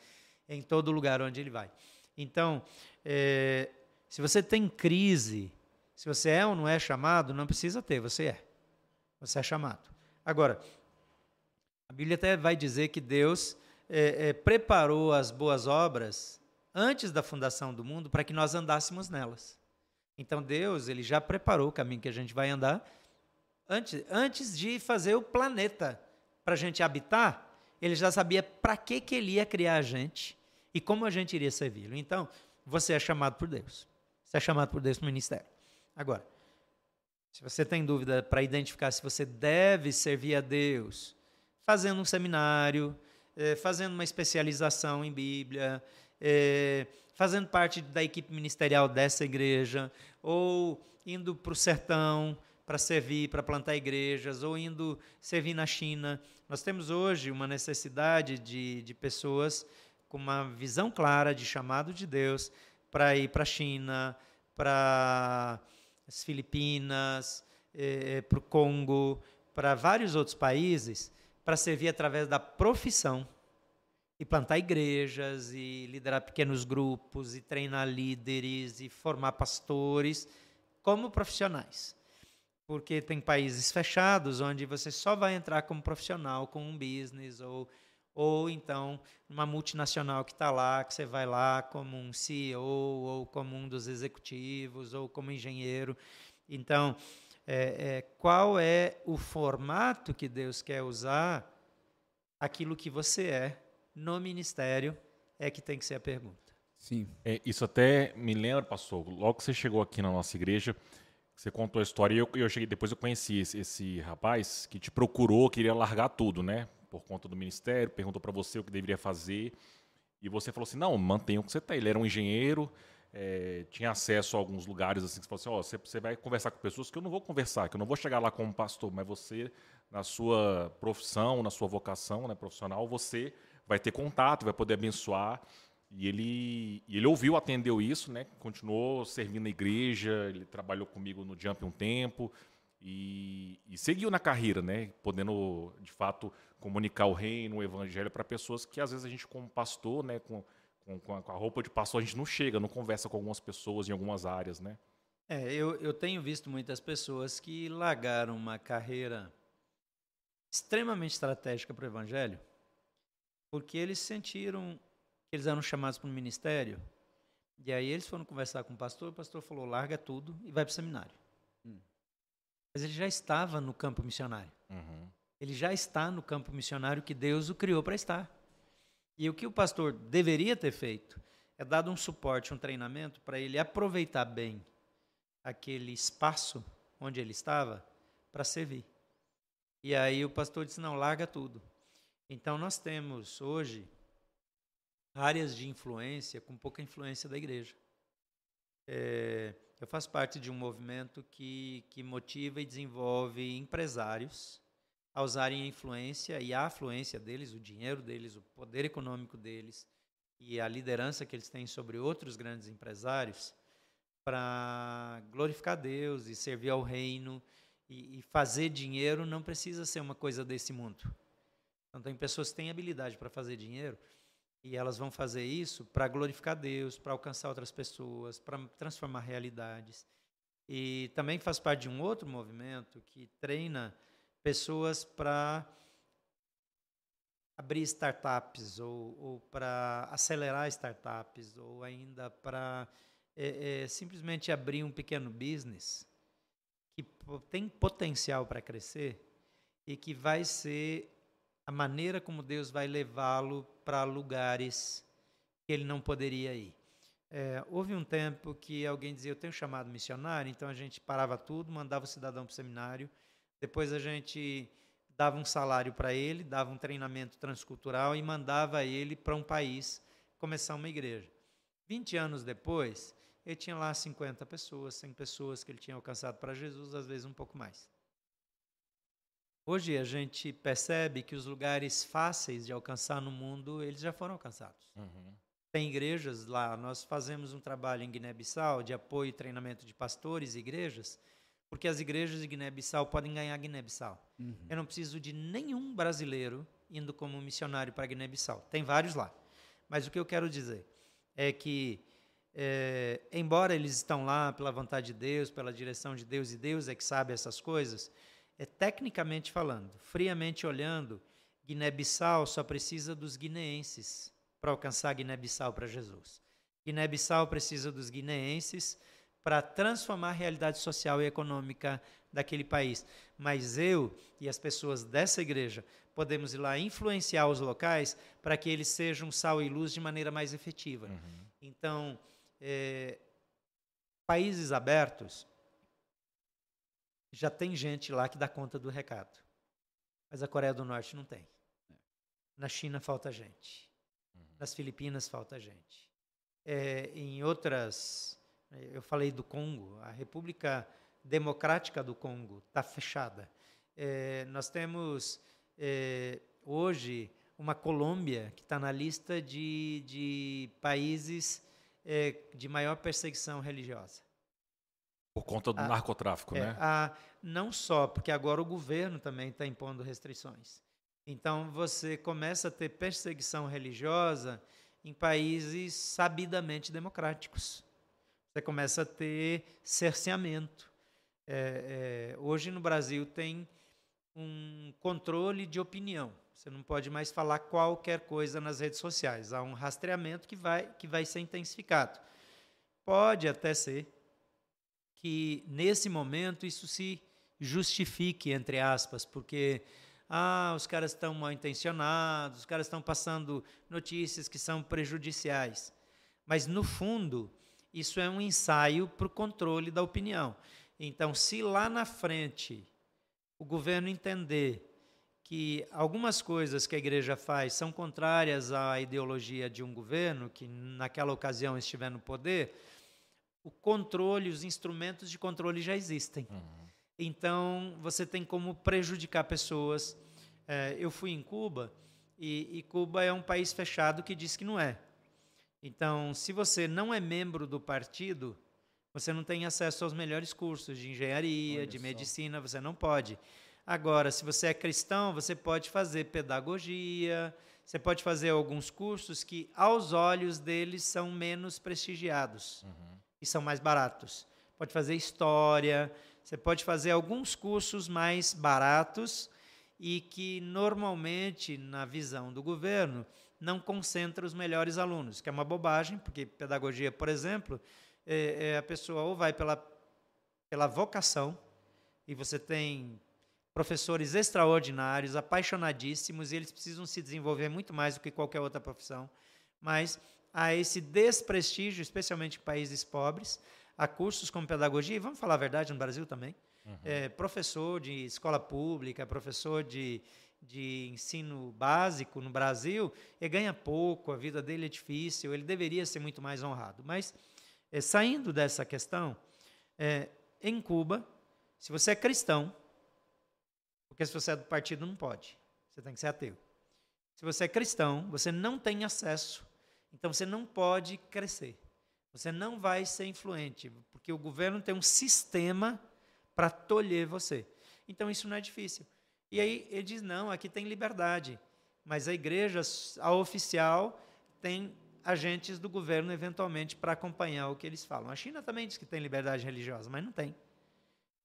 em todo lugar onde ele vai. Então, eh, se você tem crise, se você é ou não é chamado, não precisa ter, você é. Você é chamado. Agora, a Bíblia até vai dizer que Deus eh, eh, preparou as boas obras antes da fundação do mundo para que nós andássemos nelas. Então Deus ele já preparou o caminho que a gente vai andar antes, antes de fazer o planeta para a gente habitar. Ele já sabia para que que ele ia criar a gente e como a gente iria servi-lo. Então você é chamado por Deus. Você é chamado por Deus para o ministério. Agora, se você tem dúvida para identificar se você deve servir a Deus, fazendo um seminário, eh, fazendo uma especialização em Bíblia, eh, fazendo parte da equipe ministerial dessa igreja, ou indo para o sertão para servir, para plantar igrejas, ou indo servir na China. Nós temos hoje uma necessidade de, de pessoas com uma visão clara de chamado de Deus para ir para a China, para as Filipinas, eh, para o Congo, para vários outros países, para servir através da profissão e plantar igrejas e liderar pequenos grupos e treinar líderes e formar pastores como profissionais. Porque tem países fechados onde você só vai entrar como profissional com um business ou ou então uma multinacional que está lá, que você vai lá como um CEO ou como um dos executivos ou como engenheiro. Então, é, é, qual é o formato que Deus quer usar? Aquilo que você é no ministério é que tem que ser a pergunta. Sim. É, isso até me lembra, pastor, logo que você chegou aqui na nossa igreja, você contou a história e eu, eu cheguei, depois eu conheci esse, esse rapaz que te procurou, queria largar tudo, né? Por conta do ministério, perguntou para você o que deveria fazer. E você falou assim: não, mantenha o que você está. Ele era um engenheiro, é, tinha acesso a alguns lugares assim, que você falou assim: ó, você, você vai conversar com pessoas que eu não vou conversar, que eu não vou chegar lá como pastor, mas você, na sua profissão, na sua vocação né, profissional, você vai ter contato, vai poder abençoar. E ele, ele ouviu, atendeu isso, né? Continuou servindo na igreja, ele trabalhou comigo no Jump um tempo. e, e seguiu na carreira, né? Podendo, de fato, comunicar o reino, o evangelho para pessoas que às vezes a gente, como pastor, né, com, com, com, a, roupa de pastor, a gente não chega, não conversa com algumas pessoas em algumas áreas, né? É, eu, eu tenho visto muitas pessoas que largaram uma carreira extremamente estratégica para o evangelho, porque eles sentiram eles eram chamados para o ministério, e aí eles foram conversar com o pastor, o pastor falou: larga tudo e vai para o seminário. Hum. Mas ele já estava no campo missionário. Uhum. Ele já está no campo missionário que Deus o criou para estar. E o que o pastor deveria ter feito é dado um suporte, um treinamento para ele aproveitar bem aquele espaço onde ele estava para servir. E aí o pastor disse: não, larga tudo. Então nós temos hoje áreas de influência com pouca influência da igreja. É, eu faço parte de um movimento que, que motiva e desenvolve empresários a usarem a influência e a afluência deles, o dinheiro deles, o poder econômico deles e a liderança que eles têm sobre outros grandes empresários para glorificar Deus e servir ao reino e, e, fazer dinheiro não precisa ser uma coisa desse mundo. Então tem pessoas que têm habilidade para fazer dinheiro e elas vão fazer isso para glorificar Deus, para alcançar outras pessoas, para transformar realidades. E também faz parte de um outro movimento que treina pessoas para abrir startups ou, ou para acelerar startups ou ainda para é, é, simplesmente abrir um pequeno business que tem potencial para crescer e que vai ser a maneira como Deus vai levá-lo para lugares que ele não poderia ir. É, houve um tempo que alguém dizia: Eu tenho chamado missionário, então a gente parava tudo, mandava o cidadão para o seminário, depois a gente dava um salário para ele, dava um treinamento transcultural e mandava ele para um país começar uma igreja. 20 anos depois, ele tinha lá 50 pessoas, 100 pessoas que ele tinha alcançado para Jesus, às vezes um pouco mais. Hoje a gente percebe que os lugares fáceis de alcançar no mundo, eles já foram alcançados. Uhum. Tem igrejas lá, nós fazemos um trabalho em Guiné-Bissau de apoio e treinamento de pastores e igrejas, porque as igrejas de Guiné-Bissau podem ganhar Guiné-Bissau. Uhum. Eu não preciso de nenhum brasileiro indo como missionário para Guiné-Bissau. Tem vários lá. Mas o que eu quero dizer é que é, embora eles estão lá pela vontade de Deus, pela direção de Deus, e Deus é que sabe essas coisas, é tecnicamente falando, friamente olhando, Guiné-Bissau só precisa dos guineenses para alcançar Guiné-Bissau para Jesus. Guiné-Bissau precisa dos guineenses para transformar a realidade social e econômica daquele país. Mas eu e as pessoas dessa igreja podemos ir lá influenciar os locais para que eles sejam sal e luz de maneira mais efetiva. Uhum. Então, é, países abertos, já tem gente lá que dá conta do recado. Mas a Coreia do Norte não tem. Na China falta gente. Uhum. Nas Filipinas falta gente. É, em outras, eu falei do Congo, a República Democrática do Congo está fechada. É, nós temos é, hoje uma Colômbia que está na lista de, de países é, de maior perseguição religiosa. Por conta do a, narcotráfico, é, né? A, não só, porque agora o governo também está impondo restrições. Então você começa a ter perseguição religiosa em países sabidamente democráticos. Você começa a ter cerceamento. É, é, hoje no Brasil tem um controle de opinião. Você não pode mais falar qualquer coisa nas redes sociais. Há um rastreamento que vai, que vai ser intensificado. Pode até ser que, nesse momento, isso se justifique, entre aspas, porque ah, os caras estão mal intencionados, os caras estão passando notícias que são prejudiciais. Mas, no fundo, isso é um ensaio para o controle da opinião. Então, se lá na frente o governo entender que algumas coisas que a igreja faz são contrárias à ideologia de um governo que naquela ocasião estiver no poder, o controle, os instrumentos de controle já existem. Uhum. Então, você tem como prejudicar pessoas. É, eu fui em Cuba e, e Cuba é um país fechado que diz que não é. Então, se você não é membro do partido, Você não tem acesso aos melhores cursos de engenharia, Olha de só. medicina, você não pode. Agora, se você é cristão, você pode fazer pedagogia, você pode fazer alguns cursos que, aos olhos deles, são menos prestigiados e são mais baratos. Pode fazer história, você pode fazer alguns cursos mais baratos e que, normalmente, na visão do governo, não concentra os melhores alunos, que é uma bobagem, porque pedagogia, por exemplo, é, é a pessoa ou vai pela, pela vocação, e você tem professores extraordinários, apaixonadíssimos, e eles precisam se desenvolver muito mais do que qualquer outra profissão. Mas há esse desprestígio, especialmente em países pobres, há cursos como pedagogia, e vamos falar a verdade no Brasil também. É, professor de escola pública, professor de, de ensino básico no Brasil, ele ganha pouco, a vida dele é difícil, ele deveria ser muito mais honrado. Mas, é, saindo dessa questão, é, em Cuba, se você é cristão, porque se você é do partido não pode, você tem que ser ateu. Se você é cristão, você não tem acesso, então você não pode crescer. Você não vai ser influente, porque o governo tem um sistema para tolher você. Então isso não é difícil. E aí ele diz: não, aqui tem liberdade. Mas a igreja, a oficial, tem agentes do governo, eventualmente, para acompanhar o que eles falam. A China também diz que tem liberdade religiosa, mas não tem.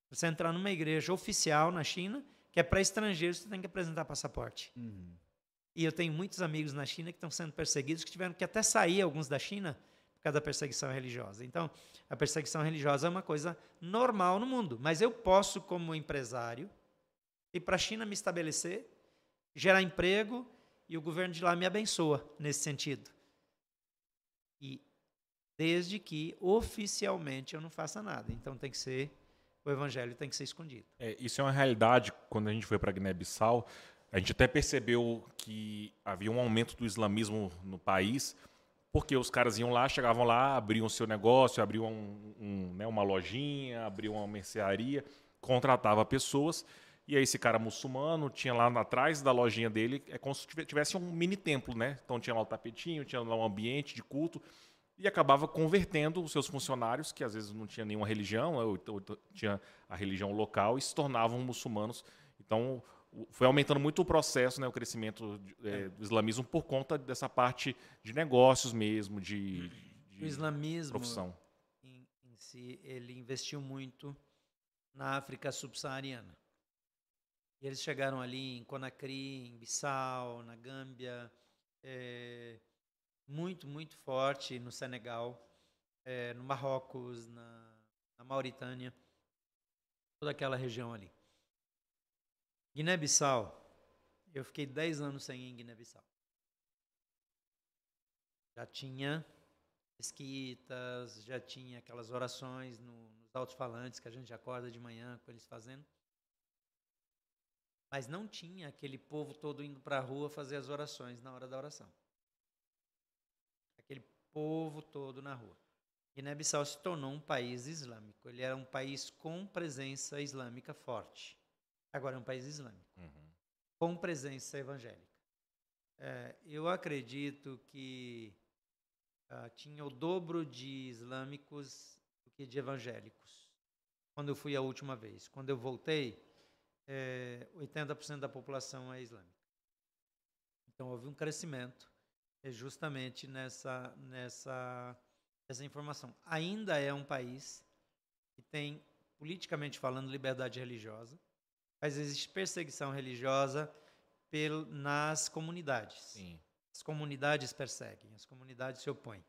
Você entrar numa igreja oficial na China, que é para estrangeiros, você tem que apresentar passaporte. E eu tenho muitos amigos na China que estão sendo perseguidos, que tiveram que até sair, alguns da China, por causa da perseguição religiosa. Então, a perseguição religiosa é uma coisa normal no mundo. Mas eu posso, como empresário, ir para a China me estabelecer, gerar emprego, e o governo de lá me abençoa nesse sentido. E desde que oficialmente eu não faça nada. Então tem que ser, o evangelho tem que ser escondido. É, isso é uma realidade quando a gente foi para Guiné-Bissau. A gente até percebeu que havia um aumento do islamismo no país, porque os caras iam lá, chegavam lá, abriam seu negócio, abriam um, um, né, uma lojinha, abriam uma mercearia, contratava pessoas. E aí esse cara muçulmano tinha lá atrás da lojinha dele, é como se tivesse um mini templo, né? Então tinha lá o tapetinho, tinha lá um ambiente de culto e acabava convertendo os seus funcionários, que às vezes não tinha nenhuma religião, ou, ou tinha a religião local, e se tornavam muçulmanos. Então, foi aumentando muito o processo, né, o crescimento é, do islamismo por conta dessa parte de negócios mesmo, de, de o islamismo profissão. Em, em si, ele investiu muito na África subsaariana. E eles chegaram ali em Conakry, em Bissau, na Gâmbia, é, muito, muito forte no Senegal, é, no Marrocos, na, na Mauritânia, toda aquela região ali. Guiné-Bissau, eu fiquei 10 anos sem ir em Guiné-Bissau. Já tinha esquitas, já tinha aquelas orações no, nos alto-falantes que a gente acorda de manhã com eles fazendo. Mas não tinha aquele povo todo indo para a rua fazer as orações na hora da oração. Aquele povo todo na rua. Guiné-Bissau se tornou um país islâmico. Ele era um país com presença islâmica forte. Agora é um país islâmico, Uhum. com presença evangélica. É, eu acredito que ah, tinha o dobro de islâmicos do que de evangélicos. Quando eu fui a última vez. Quando eu voltei, é, 80% da população é islâmica. Então houve um crescimento é, justamente nessa, nessa, nessa informação. Ainda é um país que tem, politicamente falando, liberdade religiosa, mas existe perseguição religiosa pel, nas comunidades. Sim. As comunidades perseguem, as comunidades se opõem.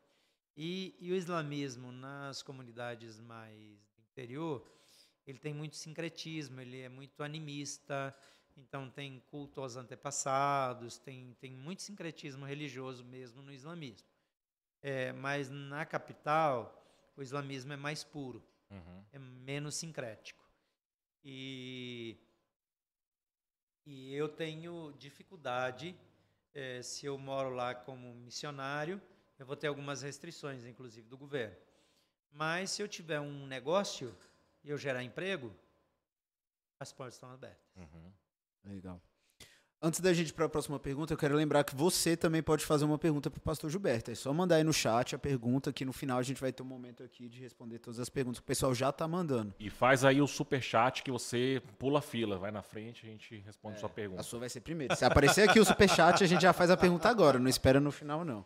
E, e o islamismo nas comunidades mais do interior, ele tem muito sincretismo, ele é muito animista, então tem culto aos antepassados, tem, tem muito sincretismo religioso mesmo no islamismo. É, mas na capital, o islamismo é mais puro, Uhum. é menos sincrético. E, e eu tenho dificuldade, eh, se eu moro lá como missionário, eu vou ter algumas restrições, inclusive do governo. Mas se eu tiver um negócio e eu gerar emprego, as portas estão abertas. Uhum. Legal. Antes da gente ir para a próxima pergunta, eu quero lembrar que você também pode fazer uma pergunta para o pastor Gilberto. É só mandar aí no chat a pergunta, que no final a gente vai ter um momento aqui de responder todas as perguntas que o pessoal já está mandando. E faz aí o super chat que você pula a fila, vai na frente e a gente responde É, sua pergunta. A sua vai ser primeiro. Se aparecer aqui o super chat, a gente já faz a pergunta agora, não espera no final não.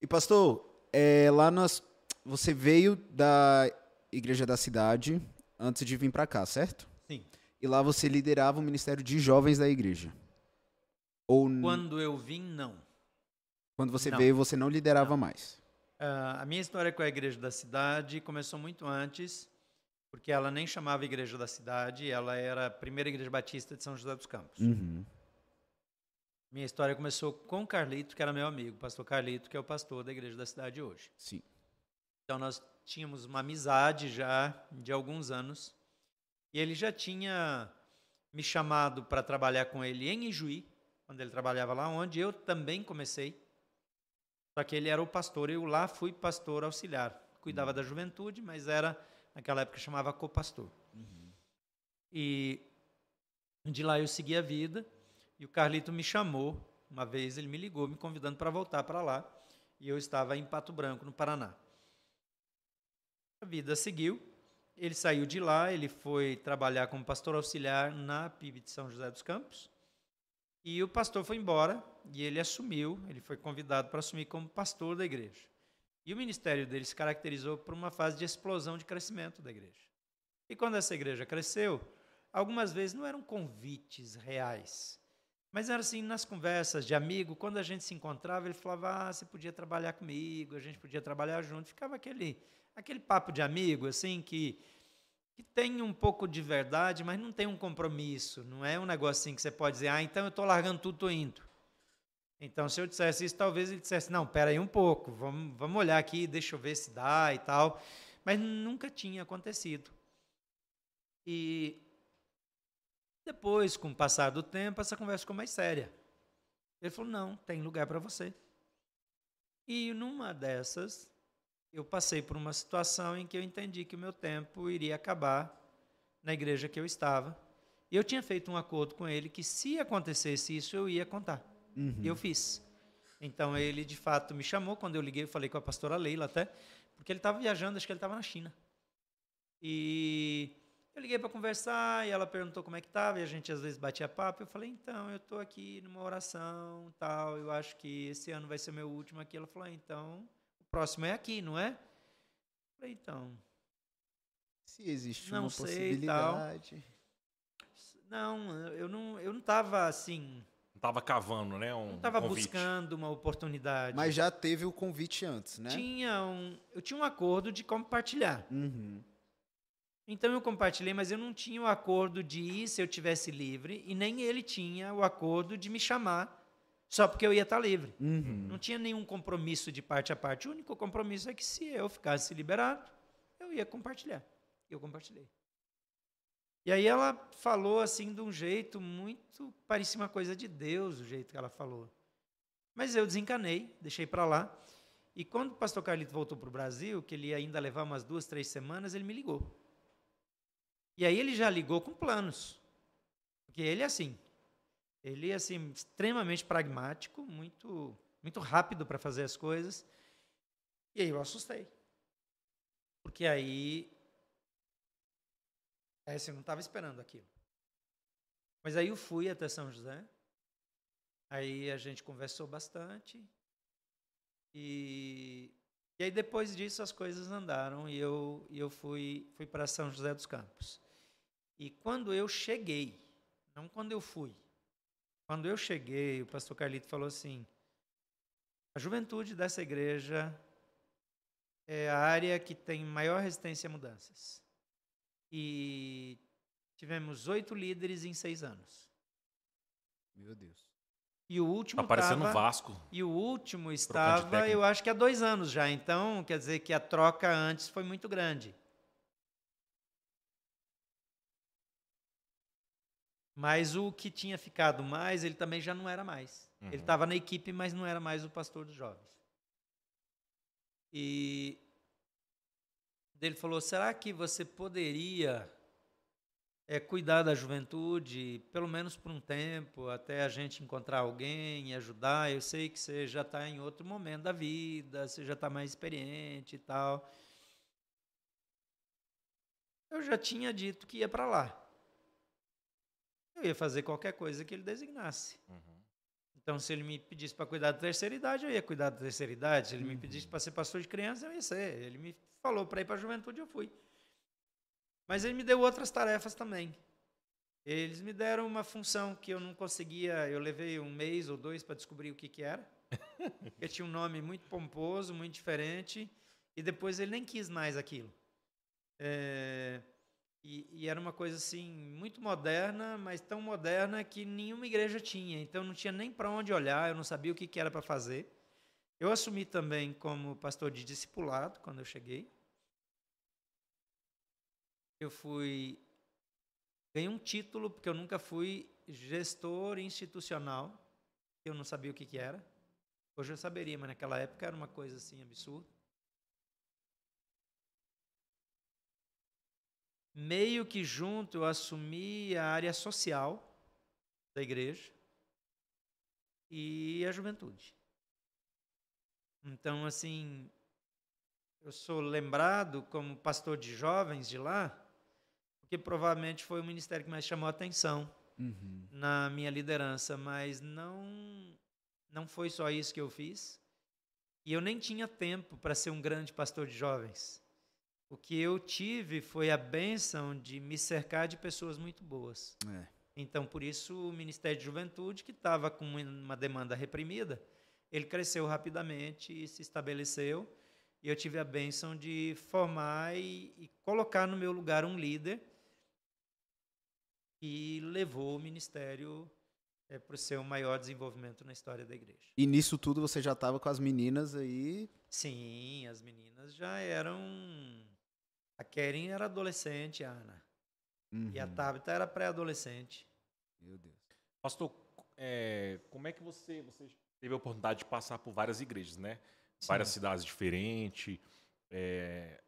E pastor, é, lá nas, você veio da igreja da cidade antes de vir para cá, certo? Sim. E lá você liderava o ministério de jovens da igreja. Ou Quando eu vim, não. quando você não. veio, você não liderava mais? Ah, a minha história com a igreja da cidade começou muito antes, porque ela nem chamava igreja da cidade, ela era a primeira igreja batista de São José dos Campos. Uhum. Minha história começou com Carlito, que era meu amigo, pastor Carlito, que é o pastor da igreja da cidade hoje. Sim. Então nós tínhamos uma amizade já de alguns anos. E ele já tinha me chamado para trabalhar com ele em Ijuí, quando ele trabalhava lá, onde eu também comecei. Só que ele era o pastor, eu lá fui pastor auxiliar. Cuidava da juventude, mas era, naquela época, chamava copastor. E de lá eu segui a vida, e o Carlito me chamou, uma vez ele me ligou, me convidando para voltar para lá, e eu estava em Pato Branco, no Paraná. A vida seguiu, ele saiu de lá, ele foi trabalhar como pastor auxiliar na PIB de São José dos Campos. E o pastor foi embora e ele assumiu, ele foi convidado para assumir como pastor da igreja. E o ministério dele se caracterizou por uma fase de explosão de crescimento da igreja. E quando essa igreja cresceu, algumas vezes não eram convites reais, mas era assim, nas conversas de amigo, quando a gente se encontrava, ele falava: ah, você podia trabalhar comigo, a gente podia trabalhar junto. Ficava aquele, aquele papo de amigo, assim, que, que tem um pouco de verdade, mas não tem um compromisso. Não é um assim que você pode dizer: ah, então eu estou largando tudo, estou indo. Então, se eu dissesse isso, talvez ele dissesse: não, espera aí um pouco, vamos, vamos olhar aqui, deixa eu ver se dá e tal. Mas nunca tinha acontecido. E depois, com o passar do tempo, essa conversa ficou mais séria. Ele falou: não, tem lugar para você. E numa dessas, eu passei por uma situação em que eu entendi que o meu tempo iria acabar na igreja que eu estava. E eu tinha feito um acordo com ele que, se acontecesse isso, eu ia contar. Uhum. E eu fiz. Então ele de fato me chamou quando eu liguei, eu falei com a pastora Leila até, porque ele estava viajando, acho que ele estava na China. E eu liguei para conversar e ela perguntou como é que estava, e a gente às vezes batia papo. Eu falei, então, eu estou aqui numa oração, tal, eu acho que esse ano vai ser meu último aqui. Ela falou, ah, então, o próximo é aqui, não é? Falei, então, Se existe Não uma sei, tal. possibilidade. não, eu não eu não estava assim, Não tava cavando, né? Um não estava convite. buscando uma oportunidade. Mas já teve o convite antes, né? tinha um, eu tinha um acordo de compartilhar. Uhum. Então eu compartilhei, mas eu não tinha o acordo de ir se eu tivesse livre e nem ele tinha o acordo de me chamar só porque eu ia estar livre. Uhum. Não tinha nenhum compromisso de parte a parte. O único compromisso é que se eu ficasse liberado, eu ia compartilhar. E eu compartilhei. E aí ela falou assim de um jeito muito parecia uma coisa de Deus, o jeito que ela falou. Mas eu desencanei, deixei para lá. E quando o pastor Carlito voltou para o Brasil, que ele ia ainda levar umas duas, três semanas, ele me ligou. E aí ele já ligou com planos. Porque ele é assim. Ele é assim, extremamente pragmático, muito, muito rápido para fazer as coisas. E aí eu assustei. Porque aí. Aí assim, eu não estava esperando aquilo. Mas aí eu fui até São José. Aí a gente conversou bastante. E, e aí depois disso as coisas andaram e eu, e eu fui, fui para São José dos Campos. E quando eu cheguei, não quando eu fui, quando eu cheguei, o pastor Carlito falou assim: a juventude dessa igreja é a área que tem maior resistência a mudanças. E tivemos oito líderes em seis anos. Meu Deus. E o último Tá parecendo tava- Vasco. E o último estava, eu acho que há dois anos já. Então, quer dizer que a troca antes foi muito grande. Mas o que tinha ficado mais, ele também já não era mais. Ele Uhum. estava na equipe, mas não era mais o pastor dos jovens. E ele falou: será que você poderia é cuidar da juventude, pelo menos por um tempo, até a gente encontrar alguém e ajudar. Eu sei que você já está em outro momento da vida, você já está mais experiente e tal. Eu já tinha dito que ia para lá. Eu ia fazer qualquer coisa que ele designasse. Uhum. Então, se ele me pedisse para cuidar da terceira idade, eu ia cuidar da terceira idade. Se ele uhum. me pedisse para ser pastor de criança, eu ia ser. Ele me falou para ir para a juventude, eu fui. Mas ele me deu outras tarefas também. Eles me deram uma função que eu não conseguia, eu levei um mês ou dois para descobrir o que, que era. Porque tinha um nome muito pomposo, muito diferente, e depois ele nem quis mais aquilo. É, e, e, era uma coisa assim, muito moderna, mas tão moderna que nenhuma igreja tinha. Então não tinha nem para onde olhar, eu não sabia o que, que era para fazer. Eu assumi também como pastor de discipulado quando eu cheguei. Eu fui. Ganhei um título, porque eu nunca fui gestor institucional. Eu não sabia o que, que era. Hoje eu saberia, mas naquela época era uma coisa assim absurda. Meio que junto eu assumi a área social da igreja e a juventude. Então, assim, eu sou lembrado como pastor de jovens de lá, porque provavelmente foi o ministério que mais chamou a atenção uhum. na minha liderança, mas não não foi só isso que eu fiz. E eu nem tinha tempo para ser um grande pastor de jovens. O que eu tive foi a benção de me cercar de pessoas muito boas. É. Então, por isso, o Ministério de Juventude, que estava com uma demanda reprimida, ele cresceu rapidamente e se estabeleceu. E eu tive a benção de formar e, e colocar no meu lugar um líder e levou o ministério é, para o seu maior desenvolvimento na história da igreja. E nisso tudo você já estava com as meninas aí? Sim, as meninas já eram. A Keren era adolescente, a Ana. Uhum. E a uhum. Tabitha era pré-adolescente. Meu Deus. Pastor, é, como é que você, você teve a oportunidade de passar por várias igrejas, né? Sim. Várias cidades diferentes. É,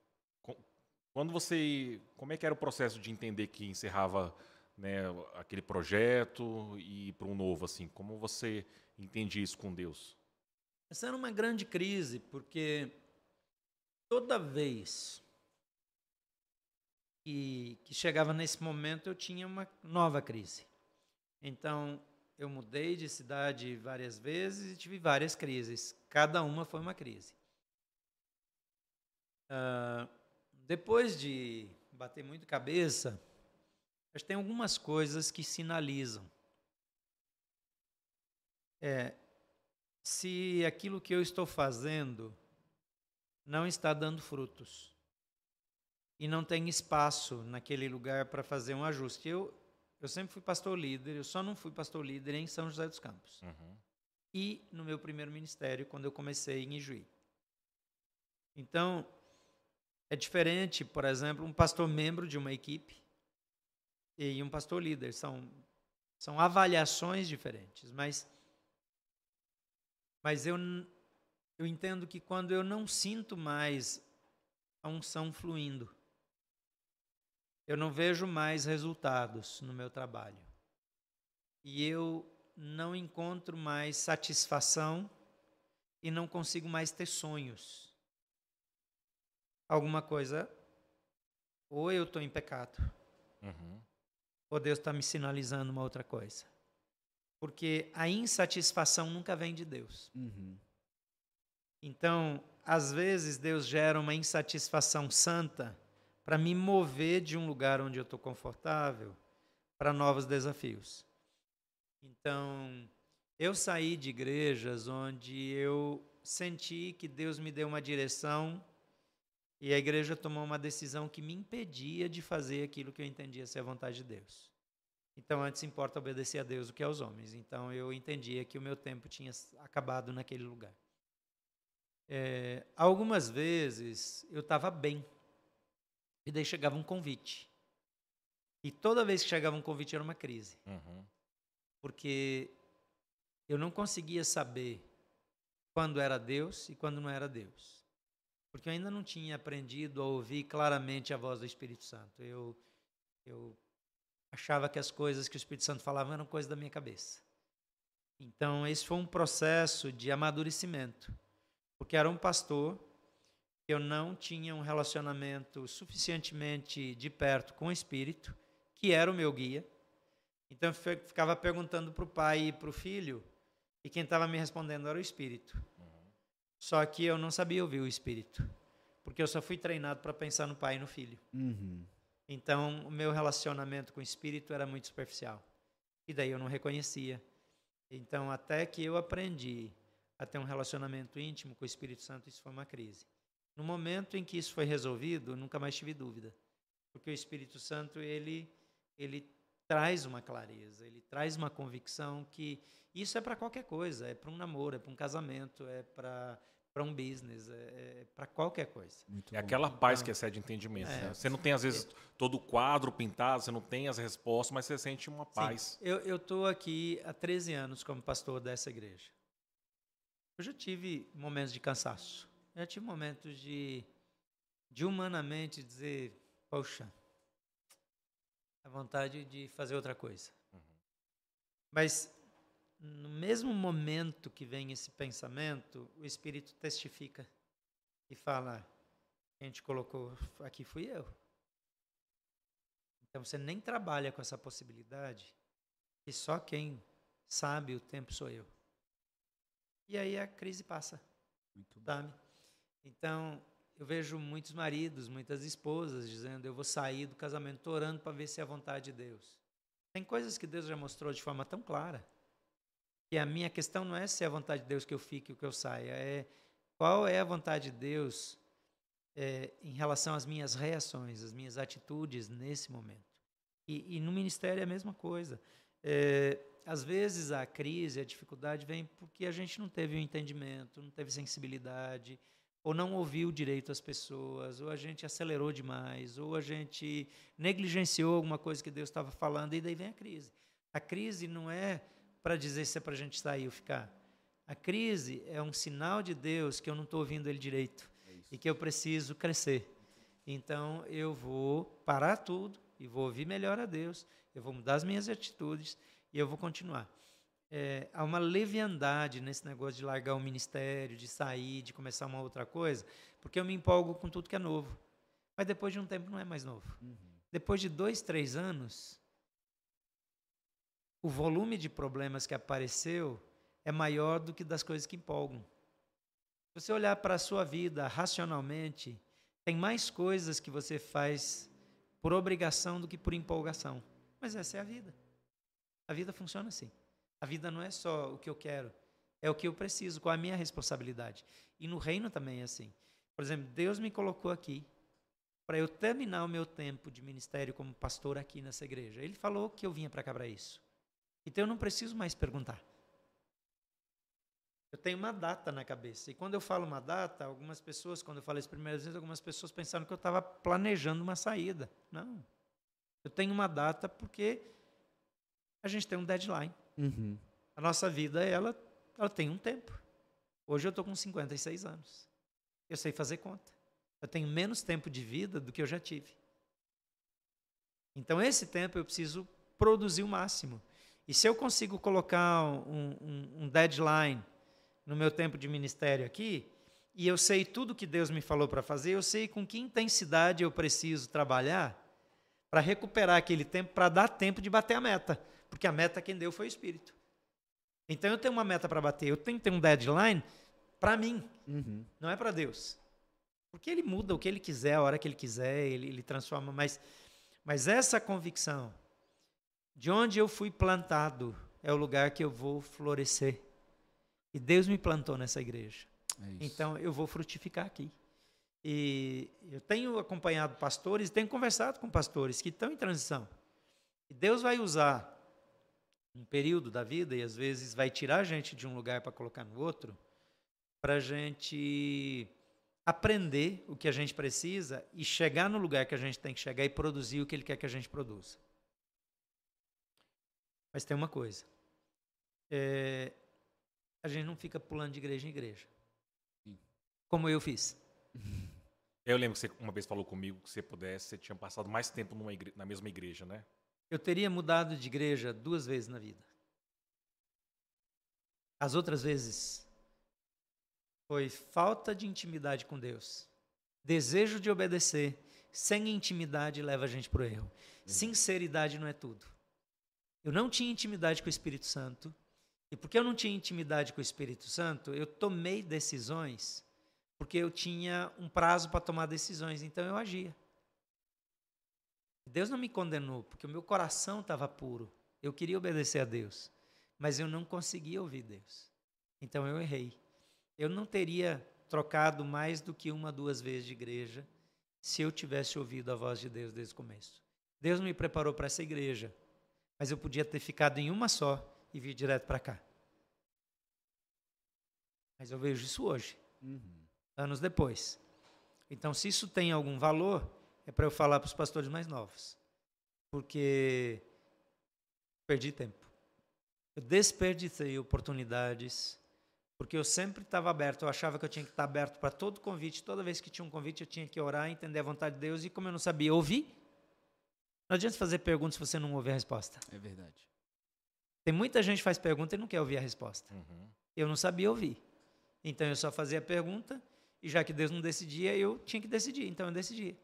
quando você. Como é que era o processo de entender que encerrava né, aquele projeto e para um novo assim? Como você entende isso com Deus? Essa era uma grande crise, porque toda vez que, que chegava nesse momento eu tinha uma nova crise. Então, eu mudei de cidade várias vezes e tive várias crises. Cada uma foi uma crise. Uh, depois de bater muito cabeça, mas tem algumas coisas que sinalizam. É, se aquilo que eu estou fazendo não está dando frutos e não tem espaço naquele lugar para fazer um ajuste. Eu, eu sempre fui pastor líder, eu só não fui pastor líder em São José dos Campos. Uhum. E no meu primeiro ministério, quando eu comecei em Ijuí. Então, é diferente, por exemplo, um pastor membro de uma equipe e um pastor líder. São, são avaliações diferentes, mas, mas eu, eu entendo que quando eu não sinto mais a unção fluindo, eu não vejo mais resultados no meu trabalho. E eu não encontro mais satisfação e não consigo mais ter sonhos. Alguma coisa, ou eu estou em pecado, uhum ou Deus está me sinalizando uma outra coisa? Porque a insatisfação nunca vem de Deus. Uhum. Então, às vezes, Deus gera uma insatisfação santa para me mover de um lugar onde eu estou confortável para novos desafios. Então, eu saí de igrejas onde eu senti que Deus me deu uma direção e a igreja tomou uma decisão que me impedia de fazer aquilo que eu entendia ser a vontade de Deus. Então, antes importa obedecer a Deus do que aos homens. Então, eu entendia que o meu tempo tinha acabado naquele lugar. É, algumas vezes eu estava bem, e daí chegava um convite. E toda vez que chegava um convite era uma crise. Uhum. Porque eu não conseguia saber quando era Deus e quando não era Deus porque eu ainda não tinha aprendido a ouvir claramente a voz do Espírito Santo. Eu, eu achava que as coisas que o Espírito Santo falava eram coisas da minha cabeça. Então, esse foi um processo de amadurecimento, porque era um pastor eu não tinha um relacionamento suficientemente de perto com o Espírito, que era o meu guia. Então, eu ficava perguntando para o pai e para o filho, e quem estava me respondendo era o Espírito. Só que eu não sabia ouvir o Espírito, porque eu só fui treinado para pensar no pai e no filho. Uhum. Então, o meu relacionamento com o Espírito era muito superficial. E daí eu não reconhecia. Então, até que eu aprendi a ter um relacionamento íntimo com o Espírito Santo, isso foi uma crise. No momento em que isso foi resolvido, nunca mais tive dúvida. Porque o Espírito Santo, ele, ele traz uma clareza, ele traz uma convicção que isso é para qualquer coisa, é para um namoro, é para um casamento, é para para um business, é, é para qualquer coisa. Muito é bom. aquela paz que excede entendimento. É, né? Você não tem, às vezes, todo o quadro pintado, você não tem as respostas, mas você sente uma paz. Sim. Eu estou aqui há 13 anos como pastor dessa igreja. Eu já tive momentos de cansaço. Já tive momentos de, de humanamente dizer, poxa, a vontade de fazer outra coisa. Uhum. Mas no mesmo momento que vem esse pensamento, o Espírito testifica e fala: quem te colocou aqui fui eu. Então você nem trabalha com essa possibilidade, e só quem sabe o tempo sou eu. E aí a crise passa. Muito sabe? Então, eu vejo muitos maridos, muitas esposas dizendo: Eu vou sair do casamento orando para ver se é a vontade de Deus. Tem coisas que Deus já mostrou de forma tão clara que a minha questão não é se é a vontade de Deus que eu fique ou que eu saia, é qual é a vontade de Deus é, em relação às minhas reações, às minhas atitudes nesse momento. E, e no ministério é a mesma coisa. É, às vezes a crise, a dificuldade vem porque a gente não teve o entendimento, não teve sensibilidade, ou não ouviu direito as pessoas, ou a gente acelerou demais, ou a gente negligenciou alguma coisa que Deus estava falando, e daí vem a crise. A crise não é para dizer se é para a gente sair ou ficar. A crise é um sinal de Deus que eu não estou ouvindo Ele direito é e que eu preciso crescer. Então eu vou parar tudo e vou ouvir melhor a Deus, eu vou mudar as minhas atitudes e eu vou continuar. É, há uma leviandade nesse negócio de largar o ministério, de sair, de começar uma outra coisa, porque eu me empolgo com tudo que é novo. Mas depois de um tempo não é mais novo. Uhum. Depois de dois, três anos, o volume de problemas que apareceu é maior do que das coisas que empolgam. Se você olhar para a sua vida racionalmente, tem mais coisas que você faz por obrigação do que por empolgação. Mas essa é a vida. A vida funciona assim. A vida não é só o que eu quero, é o que eu preciso, qual é a minha responsabilidade. E no reino também é assim. Por exemplo, Deus me colocou aqui para eu terminar o meu tempo de ministério como pastor aqui nessa igreja. Ele falou que eu vinha para cá para isso. Então eu não preciso mais perguntar. Eu tenho uma data na cabeça. E quando eu falo uma data, algumas pessoas, quando eu falei as primeiras vezes, algumas pessoas pensaram que eu estava planejando uma saída. Não. Eu tenho uma data porque a gente tem um deadline. Uhum. A nossa vida, ela, ela tem um tempo. Hoje eu estou com 56 anos. Eu sei fazer conta. Eu tenho menos tempo de vida do que eu já tive. Então, esse tempo eu preciso produzir o máximo. E se eu consigo colocar um, um, um deadline no meu tempo de ministério aqui, e eu sei tudo que Deus me falou para fazer, eu sei com que intensidade eu preciso trabalhar para recuperar aquele tempo, para dar tempo de bater a meta. Porque a meta quem deu foi o Espírito. Então eu tenho uma meta para bater, eu tenho que ter um deadline para mim, uhum. não é para Deus. Porque ele muda o que ele quiser, a hora que ele quiser, ele, ele transforma. Mas, mas essa convicção de onde eu fui plantado é o lugar que eu vou florescer. E Deus me plantou nessa igreja. É então eu vou frutificar aqui. E eu tenho acompanhado pastores, tenho conversado com pastores que estão em transição. E Deus vai usar um período da vida e às vezes vai tirar a gente de um lugar para colocar no outro, para a gente aprender o que a gente precisa e chegar no lugar que a gente tem que chegar e produzir o que Ele quer que a gente produza. Mas tem uma coisa. É, a gente não fica pulando de igreja em igreja. Sim. Como eu fiz. Eu lembro que você uma vez falou comigo que se você pudesse, você tinha passado mais tempo igre... na mesma igreja, né? Eu teria mudado de igreja duas vezes na vida. As outras vezes foi falta de intimidade com Deus, desejo de obedecer, sem intimidade leva a gente para o erro. Sinceridade não é tudo. Eu não tinha intimidade com o Espírito Santo, e porque eu não tinha intimidade com o Espírito Santo, eu tomei decisões porque eu tinha um prazo para tomar decisões, então eu agia. Deus não me condenou, porque o meu coração estava puro. Eu queria obedecer a Deus, mas eu não conseguia ouvir Deus. Então eu errei. Eu não teria trocado mais do que uma, duas vezes de igreja se eu tivesse ouvido a voz de Deus desde o começo. Deus me preparou para essa igreja, mas eu podia ter ficado em uma só e vir direto para cá. Mas eu vejo isso hoje, uhum. anos depois. Então, se isso tem algum valor, é para eu falar para os pastores mais novos. Porque perdi tempo. Eu desperdicei oportunidades, porque eu sempre estava aberto. Eu achava que eu tinha que estar aberto para todo convite. Toda vez que tinha um convite, eu tinha que orar, entender a vontade de Deus. E como eu não sabia ouvir, não adianta fazer perguntas se você não ouvir a resposta. É verdade. Tem muita gente que faz pergunta e não quer ouvir a resposta. Uhum. Eu não sabia ouvir. Então eu só fazia a pergunta, e já que Deus não decidia, eu tinha que decidir. Então eu decidia.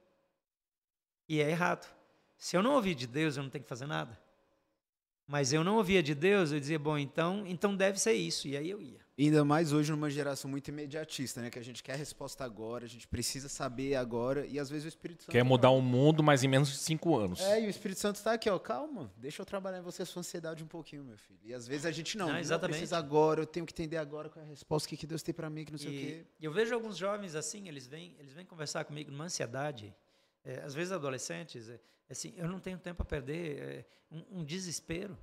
E é errado. Se eu não ouvir de Deus, eu não tenho que fazer nada. Mas eu não ouvia de Deus, eu dizia, bom, então, então deve ser isso. E aí eu ia. Ainda mais hoje numa geração muito imediatista, né? Que a gente quer resposta agora, a gente precisa saber agora. E às vezes o Espírito Santo. Quer mudar o mundo, mas em menos de cinco anos. É, e o Espírito Santo está aqui, ó. Calma, deixa eu trabalhar em você a sua ansiedade um pouquinho, meu filho. E às vezes a gente não. Não, exatamente. Não precisa agora, eu tenho que entender agora qual é a resposta, o que, que Deus tem para mim, que não sei e, o quê. Eu vejo alguns jovens assim, eles vêm, eles vêm conversar comigo numa ansiedade é, às vezes adolescentes, é, assim, eu não tenho tempo a perder, é, um, um, desespero.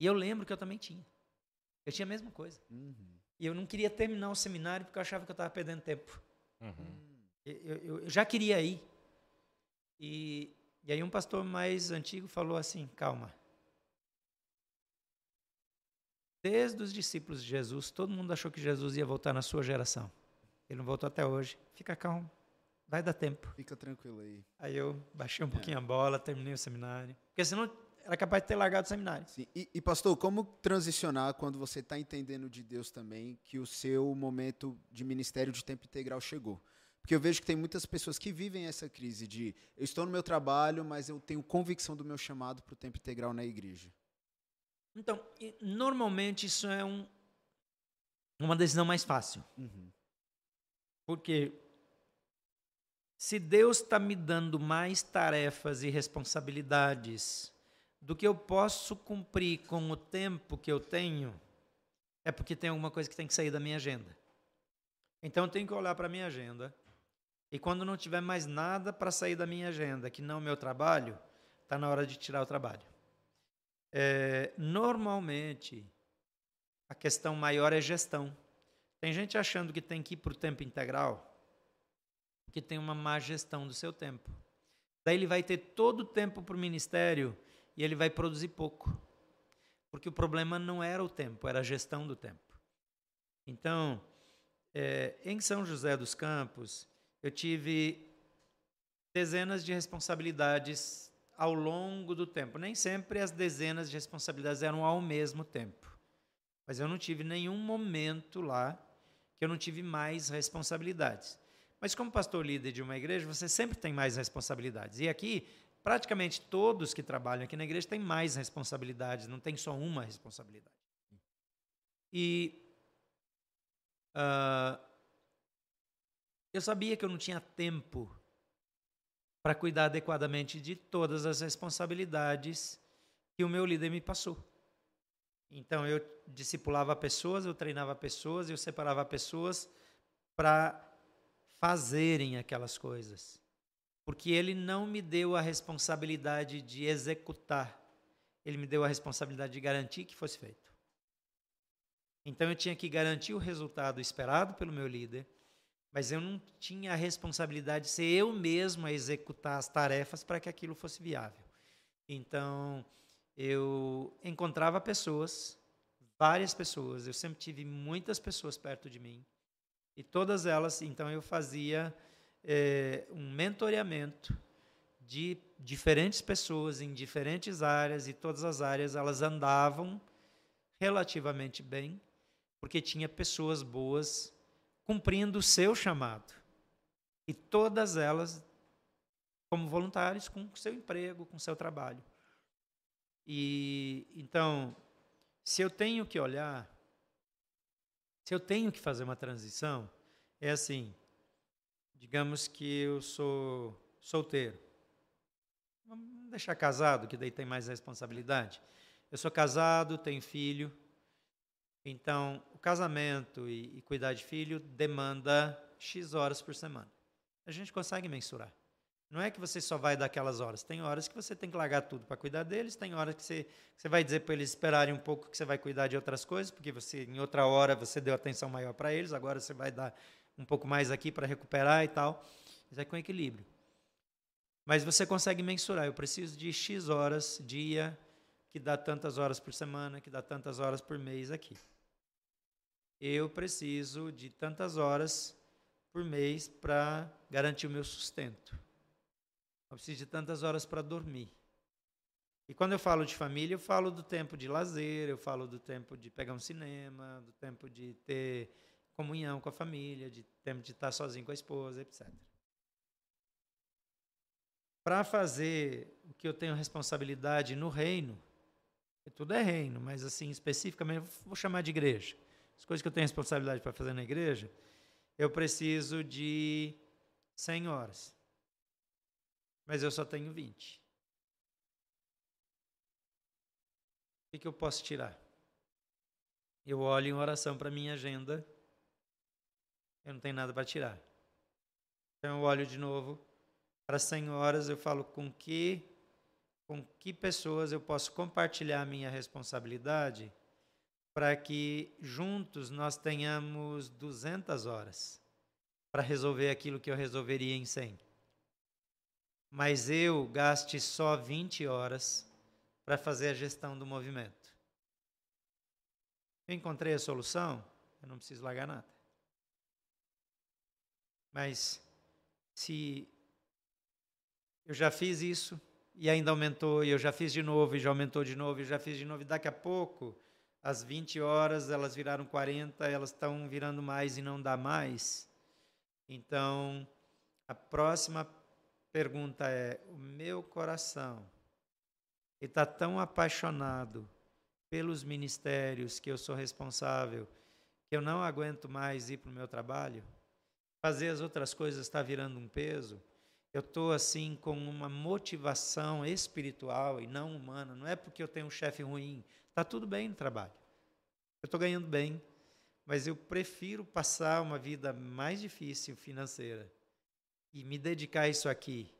E eu lembro que eu também tinha. Eu tinha a mesma coisa. Uhum. E eu não queria terminar o seminário porque eu achava que eu estava perdendo tempo. Uhum. Eu, eu, eu, já queria ir. E, e aí um pastor mais antigo falou assim, calma. Desde os discípulos de Jesus, todo mundo achou que Jesus ia voltar na sua geração. Ele não voltou até hoje. Fica calmo. Vai dar tempo. Fica tranquilo aí. Aí eu baixei um pouquinho é. a bola, terminei o seminário. Porque senão era capaz de ter largado o seminário. Sim. E, e pastor, como transicionar quando você está entendendo de Deus também que o seu momento de ministério de tempo integral chegou? Porque eu vejo que tem muitas pessoas que vivem essa crise de eu estou no meu trabalho, mas eu tenho convicção do meu chamado para o tempo integral na igreja. Então, normalmente isso é um, uma decisão mais fácil. Uhum. Porque se Deus está me dando mais tarefas e responsabilidades do que eu posso cumprir com o tempo que eu tenho, é porque tem alguma coisa que tem que sair da minha agenda. Então eu tenho que olhar para a minha agenda e quando não tiver mais nada para sair da minha agenda, que não o meu trabalho, está na hora de tirar o trabalho. É, normalmente, a questão maior é gestão. Tem gente achando que tem que ir para o tempo integral que tem uma má gestão do seu tempo. Daí ele vai ter todo o tempo para o ministério e ele vai produzir pouco. Porque o problema não era o tempo, era a gestão do tempo. Então, é, em São José dos Campos, eu tive dezenas de responsabilidades ao longo do tempo. Nem sempre as dezenas de responsabilidades eram ao mesmo tempo. Mas eu não tive nenhum momento lá que eu não tive mais responsabilidades. Mas como pastor líder de uma igreja, você sempre tem mais responsabilidades. E aqui, praticamente todos que trabalham aqui na igreja têm mais responsabilidades, não tem só uma responsabilidade. E uh, eu sabia que eu não tinha tempo para cuidar adequadamente de todas as responsabilidades que o meu líder me passou. Então eu discipulava pessoas, eu treinava pessoas, eu separava pessoas para fazerem aquelas coisas. Porque ele não me deu a responsabilidade de executar, ele me deu a responsabilidade de garantir que fosse feito. Então eu tinha que garantir o resultado esperado pelo meu líder, mas eu não tinha a responsabilidade de ser eu mesmo a executar as tarefas para que aquilo fosse viável. Então eu encontrava pessoas, várias pessoas, eu sempre tive muitas pessoas perto de mim e todas elas, então eu fazia é, um mentoreamento de diferentes pessoas em diferentes áreas e todas as áreas elas andavam relativamente bem, porque tinha pessoas boas cumprindo o seu chamado. E todas elas como voluntários com seu emprego, com seu trabalho. E então, se eu tenho que olhar, se eu tenho que fazer uma transição, é assim, digamos que eu sou solteiro. Vamos deixar casado, que daí tem mais responsabilidade. Eu sou casado, tenho filho. Então, o casamento e, e cuidar de filho demanda X horas por semana. A gente consegue mensurar. Não é que você só vai dar aquelas horas. Tem horas que você tem que largar tudo para cuidar deles, tem horas que você, que você vai dizer para eles esperarem um pouco que você vai cuidar de outras coisas, porque você em outra hora você deu atenção maior para eles, agora você vai dar um pouco mais aqui para recuperar e tal. Isso é com equilíbrio. Mas você consegue mensurar. Eu preciso de X horas, dia, que dá tantas horas por semana, que dá tantas horas por mês aqui. Eu preciso de tantas horas por mês para garantir o meu sustento. Eu preciso de tantas horas para dormir. E quando eu falo de família, eu falo do tempo de lazer, eu falo do tempo de pegar um cinema, do tempo de ter comunhão com a família, de tempo de estar sozinho com a esposa, etc para fazer o que eu tenho responsabilidade no reino, tudo é reino, mas assim, especificamente, vou chamar de igreja. As coisas que eu tenho responsabilidade para fazer na igreja, eu preciso de 100 horas. Mas eu só tenho 20. O que, eu posso tirar? Eu olho em oração para minha agenda, eu não tenho nada para tirar. Então eu olho de novo para as senhoras eu falo com que com que pessoas eu posso compartilhar a minha responsabilidade para que juntos nós tenhamos 200 horas para resolver aquilo que eu resolveria em 100. Mas eu gaste só 20 horas para fazer a gestão do movimento. Eu encontrei a solução, eu não preciso largar nada. Mas se eu já fiz isso e ainda aumentou, e eu já fiz de novo e já aumentou de novo, e já fiz de novo, e daqui a pouco, às 20 horas, elas viraram 40, elas estão virando mais e não dá mais. Então, a próxima pergunta é: o meu coração está tão apaixonado pelos ministérios que eu sou responsável que eu não aguento mais ir para o meu trabalho? Fazer as outras coisas está virando um peso? eu estou assim com uma motivação espiritual e não humana. Não é porque eu tenho um chefe ruim. Está tudo bem no trabalho. Eu estou ganhando bem, mas eu prefiro passar uma vida mais difícil financeira e me dedicar a isso aqui,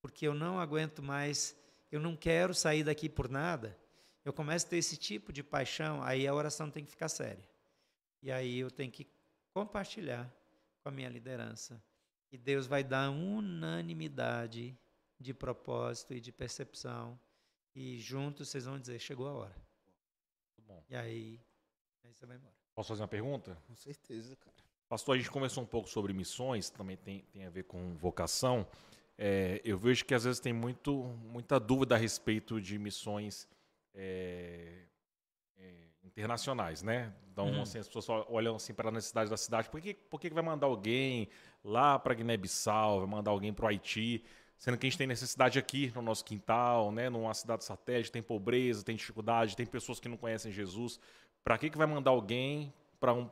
porque eu não aguento mais. Eu não quero sair daqui por nada. Eu começo a ter esse tipo de paixão, aí a oração tem que ficar séria. E aí eu tenho que compartilhar com a minha liderança e Deus vai dar unanimidade de propósito e de percepção. E juntos vocês vão dizer: chegou a hora. E aí, aí você vai embora. Posso fazer uma pergunta? Com certeza, cara. Pastor, a gente conversou um pouco sobre missões, também tem, tem a ver com vocação. É, eu vejo que às vezes tem muito, muita dúvida a respeito de missões é, é, internacionais, né? Então, uhum. assim, as pessoas olham assim para a necessidade da cidade. Por que, por que vai mandar alguém lá para Guiné-Bissau, vai mandar alguém para o Haiti? Sendo que a gente tem necessidade aqui no nosso quintal, né? Numa cidade satélite, tem pobreza, tem dificuldade, tem pessoas que não conhecem Jesus. Para que, que vai mandar alguém para um,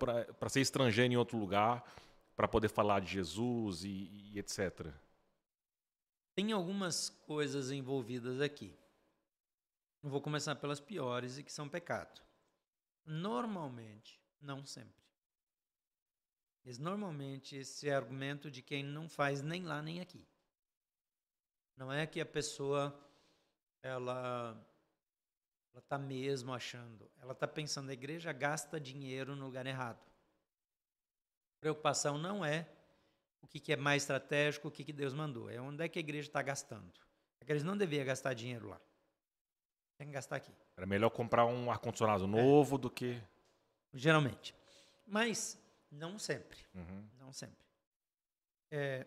ser estrangeiro em outro lugar, para poder falar de Jesus e, e etc? Tem algumas coisas envolvidas aqui. Vou começar pelas piores e que são pecado. Normalmente, não sempre. Mas normalmente esse é argumento de quem não faz nem lá nem aqui. Não é que a pessoa ela ela está mesmo achando, ela está pensando a igreja gasta dinheiro no lugar errado. A preocupação não é o que, que é mais estratégico, o que, que Deus mandou, é onde é que a igreja está gastando. É que eles não deviam gastar dinheiro lá. Tem que gastar aqui. Era melhor comprar um ar-condicionado novo é. do que. Geralmente. Mas não sempre. Uhum. Não sempre. É,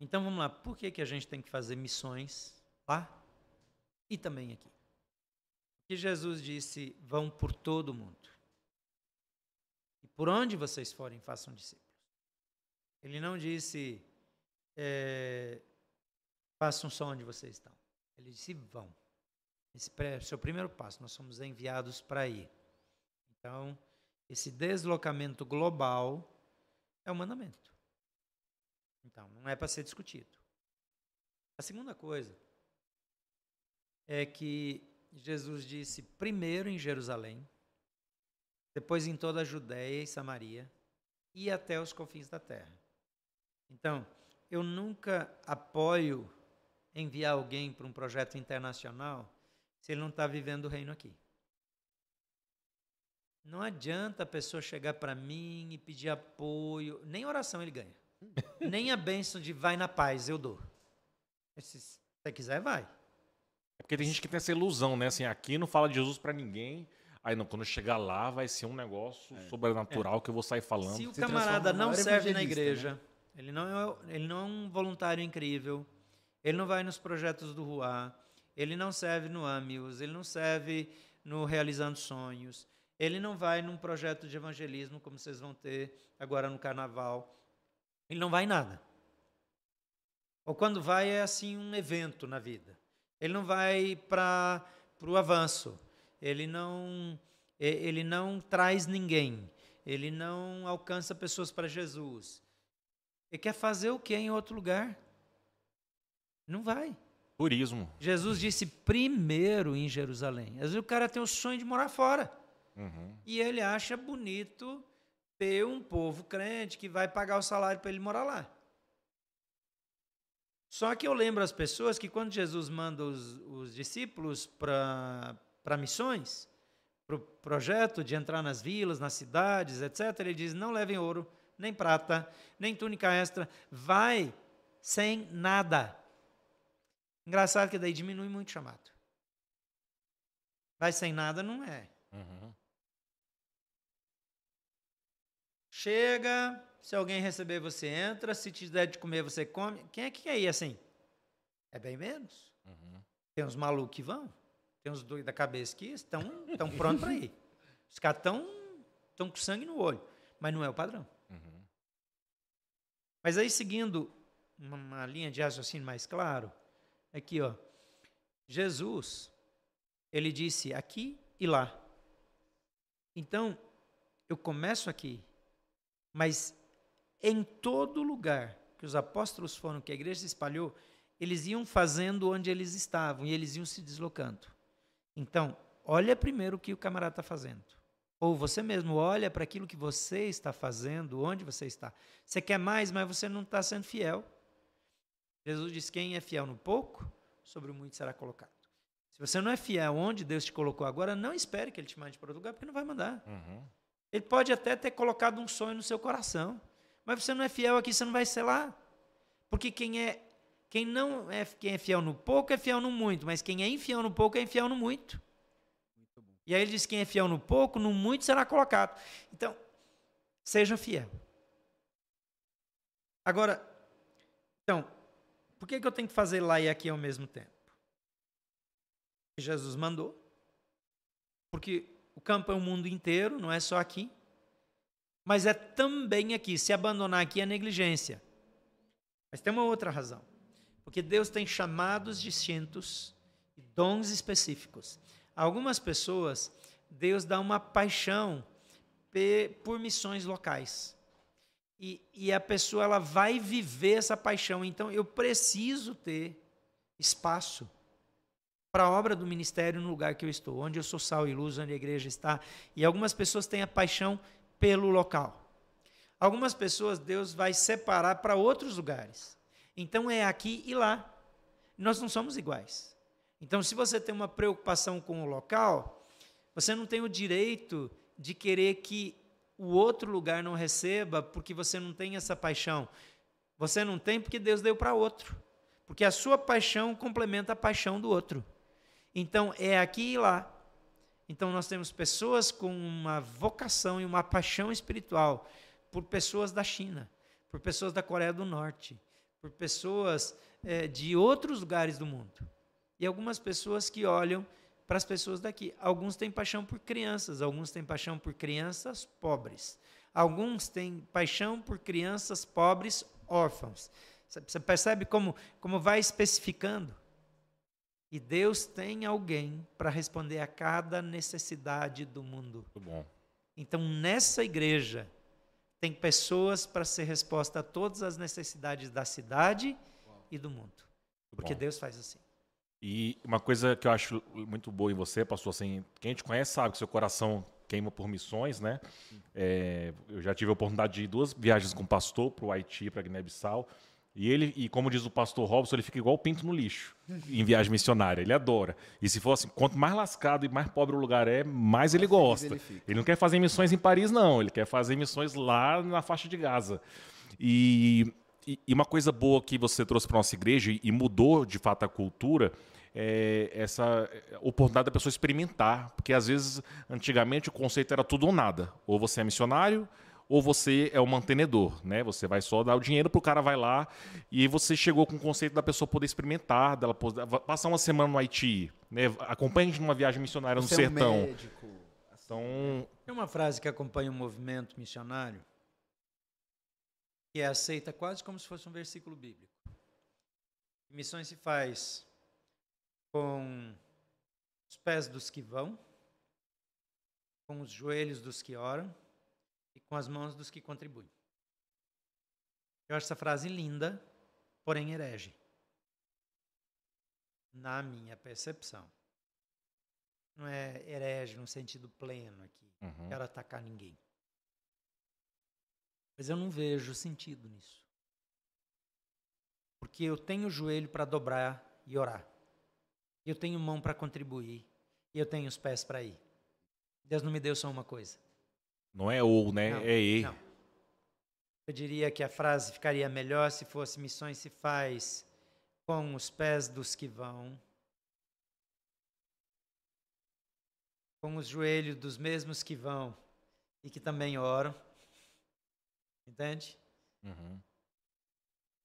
Então vamos lá, por que, que a gente tem que fazer missões lá e também aqui? Porque Jesus disse: vão por todo o mundo. E por onde vocês forem, façam discípulos. Ele não disse, é, façam só onde vocês estão. Ele disse, vão. Esse é o seu primeiro passo, nós somos enviados para ir. Então, esse deslocamento global é o mandamento. Então, não é para ser discutido. A segunda coisa é que Jesus disse primeiro em Jerusalém, depois em toda a Judéia e Samaria e até os confins da terra. Então, eu nunca apoio enviar alguém para um projeto internacional se ele não está vivendo o reino aqui. Não adianta a pessoa chegar para mim e pedir apoio, nem oração ele ganha. nem a bênção de vai na paz eu dou. Se você quiser, vai. É porque tem gente que tem essa ilusão, né? Assim, aqui não fala de Jesus para ninguém. Aí não, quando chegar lá vai ser um negócio é. sobrenatural é. que eu vou sair falando. Se o camarada não serve na igreja, né? ele, não é, ele não é um voluntário incrível, ele não vai nos projetos do Ruá, ele não serve no Amios, ele não serve no Realizando Sonhos, ele não vai num projeto de evangelismo como vocês vão ter agora no carnaval. Ele não vai em nada. Ou quando vai é assim um evento na vida. Ele não vai para o avanço. Ele não ele não traz ninguém. Ele não alcança pessoas para Jesus. Ele quer fazer o que em outro lugar? Não vai. Turismo. Jesus disse primeiro em Jerusalém. Às vezes o cara tem o sonho de morar fora. Uhum. E ele acha bonito ter um povo crente que vai pagar o salário para ele morar lá. Só que eu lembro as pessoas que quando Jesus manda os, os discípulos para missões, para o projeto de entrar nas vilas, nas cidades, etc., ele diz: não levem ouro, nem prata, nem túnica extra, vai sem nada. Engraçado que daí diminui muito o chamado. Vai sem nada não é. Uhum. Chega, se alguém receber, você entra. Se te der de comer, você come. Quem é que quer ir assim? É bem menos. Uhum. Tem uns malucos que vão. Tem uns doidos da cabeça que estão, estão prontos para ir. Os caras estão, estão com sangue no olho. Mas não é o padrão. Uhum. Mas aí, seguindo uma, uma linha de raciocínio mais claro, aqui, ó. Jesus, ele disse aqui e lá. Então, eu começo aqui mas em todo lugar que os apóstolos foram, que a igreja se espalhou, eles iam fazendo onde eles estavam e eles iam se deslocando. Então, olha primeiro o que o camarada está fazendo. Ou você mesmo olha para aquilo que você está fazendo, onde você está. Você quer mais, mas você não está sendo fiel. Jesus diz: quem é fiel no pouco, sobre o muito será colocado. Se você não é fiel onde Deus te colocou agora, não espere que Ele te mande para outro lugar, porque não vai mandar. Uhum. Ele pode até ter colocado um sonho no seu coração, mas você não é fiel aqui, você não vai ser lá. Porque quem é quem não é quem é fiel no pouco é fiel no muito, mas quem é infiel no pouco é infiel no muito. muito e aí ele diz quem é fiel no pouco, no muito será colocado. Então, seja fiel. Agora, então, por que, que eu tenho que fazer lá e aqui ao mesmo tempo? Jesus mandou. Porque o campo é o mundo inteiro, não é só aqui. Mas é também aqui. Se abandonar aqui é negligência. Mas tem uma outra razão. Porque Deus tem chamados distintos e dons específicos. algumas pessoas, Deus dá uma paixão por missões locais. E, e, a pessoa ela vai viver essa paixão. Então eu preciso ter espaço para a obra do ministério no lugar que eu estou, onde eu sou sal e luz, onde a igreja está. E algumas pessoas têm a paixão pelo local. Algumas pessoas Deus vai separar para outros lugares. Então é aqui e lá. Nós não somos iguais. Então, se você tem uma preocupação com o local, você não tem o direito de querer que o outro lugar não receba porque você não tem essa paixão. Você não tem porque Deus deu para outro. Porque a sua paixão complementa a paixão do outro. Então, é aqui e lá. Então, nós temos pessoas com uma vocação e uma paixão espiritual por pessoas da China, por pessoas da Coreia do Norte, por pessoas é, de outros lugares do mundo. E algumas pessoas que olham para as pessoas daqui. Alguns têm paixão por crianças, alguns têm paixão por crianças pobres. Alguns têm paixão por crianças pobres órfãos. Você percebe como, como vai especificando? E Deus tem alguém para responder a cada necessidade do mundo. Então, nessa igreja, tem pessoas para ser resposta a todas as necessidades da cidade e do mundo. Muito Porque bom. Deus faz assim. E uma coisa que eu acho muito boa em você, pastor, assim, quem te conhece sabe que seu coração queima por missões, né? É, eu já tive a oportunidade de ir duas viagens com o pastor para o Haiti, para Guiné-Bissau. E ele, e como diz o pastor Robson, ele fica igual o pinto no lixo em viagem missionária. Ele adora. E se for assim, quanto mais lascado e mais pobre o lugar é, mais ele gosta. ele não quer fazer missões em Paris, não. Ele quer fazer missões lá na faixa de Gaza. E, e- e uma coisa boa que você trouxe para nossa igreja e mudou de fato a cultura é essa oportunidade da pessoa experimentar. Porque às vezes, antigamente, o conceito era tudo ou nada. Ou você é missionário, ou você é o mantenedor, né? Você vai só dar o dinheiro pro cara vai lá e você chegou com o conceito da pessoa poder experimentar, dela poder, passar uma semana no Haiti, né? Acompanhe a gente numa viagem missionária no Você é um sertão. médico. Então, Tem uma frase que acompanha o movimento missionário que é aceita quase como se fosse um versículo bíblico. Missões se faz com os pés dos que vão, com os joelhos dos que oram e com as mãos dos que contribuem. Eu acho essa frase linda, porém herege. Na minha percepção. Não é herege no sentido pleno aqui. uhum, quero atacar ninguém. Mas eu não vejo sentido nisso. Porque eu tenho o joelho para dobrar e orar. Eu tenho mão para contribuir. E eu tenho os pés para ir. Deus não me deu só uma coisa. Não é ou, né? Não, é e. não. Eu diria que a frase ficaria melhor se fosse missões se faz com os pés dos que vão, com os joelhos dos mesmos que vão e que também oram. Entende? Uhum.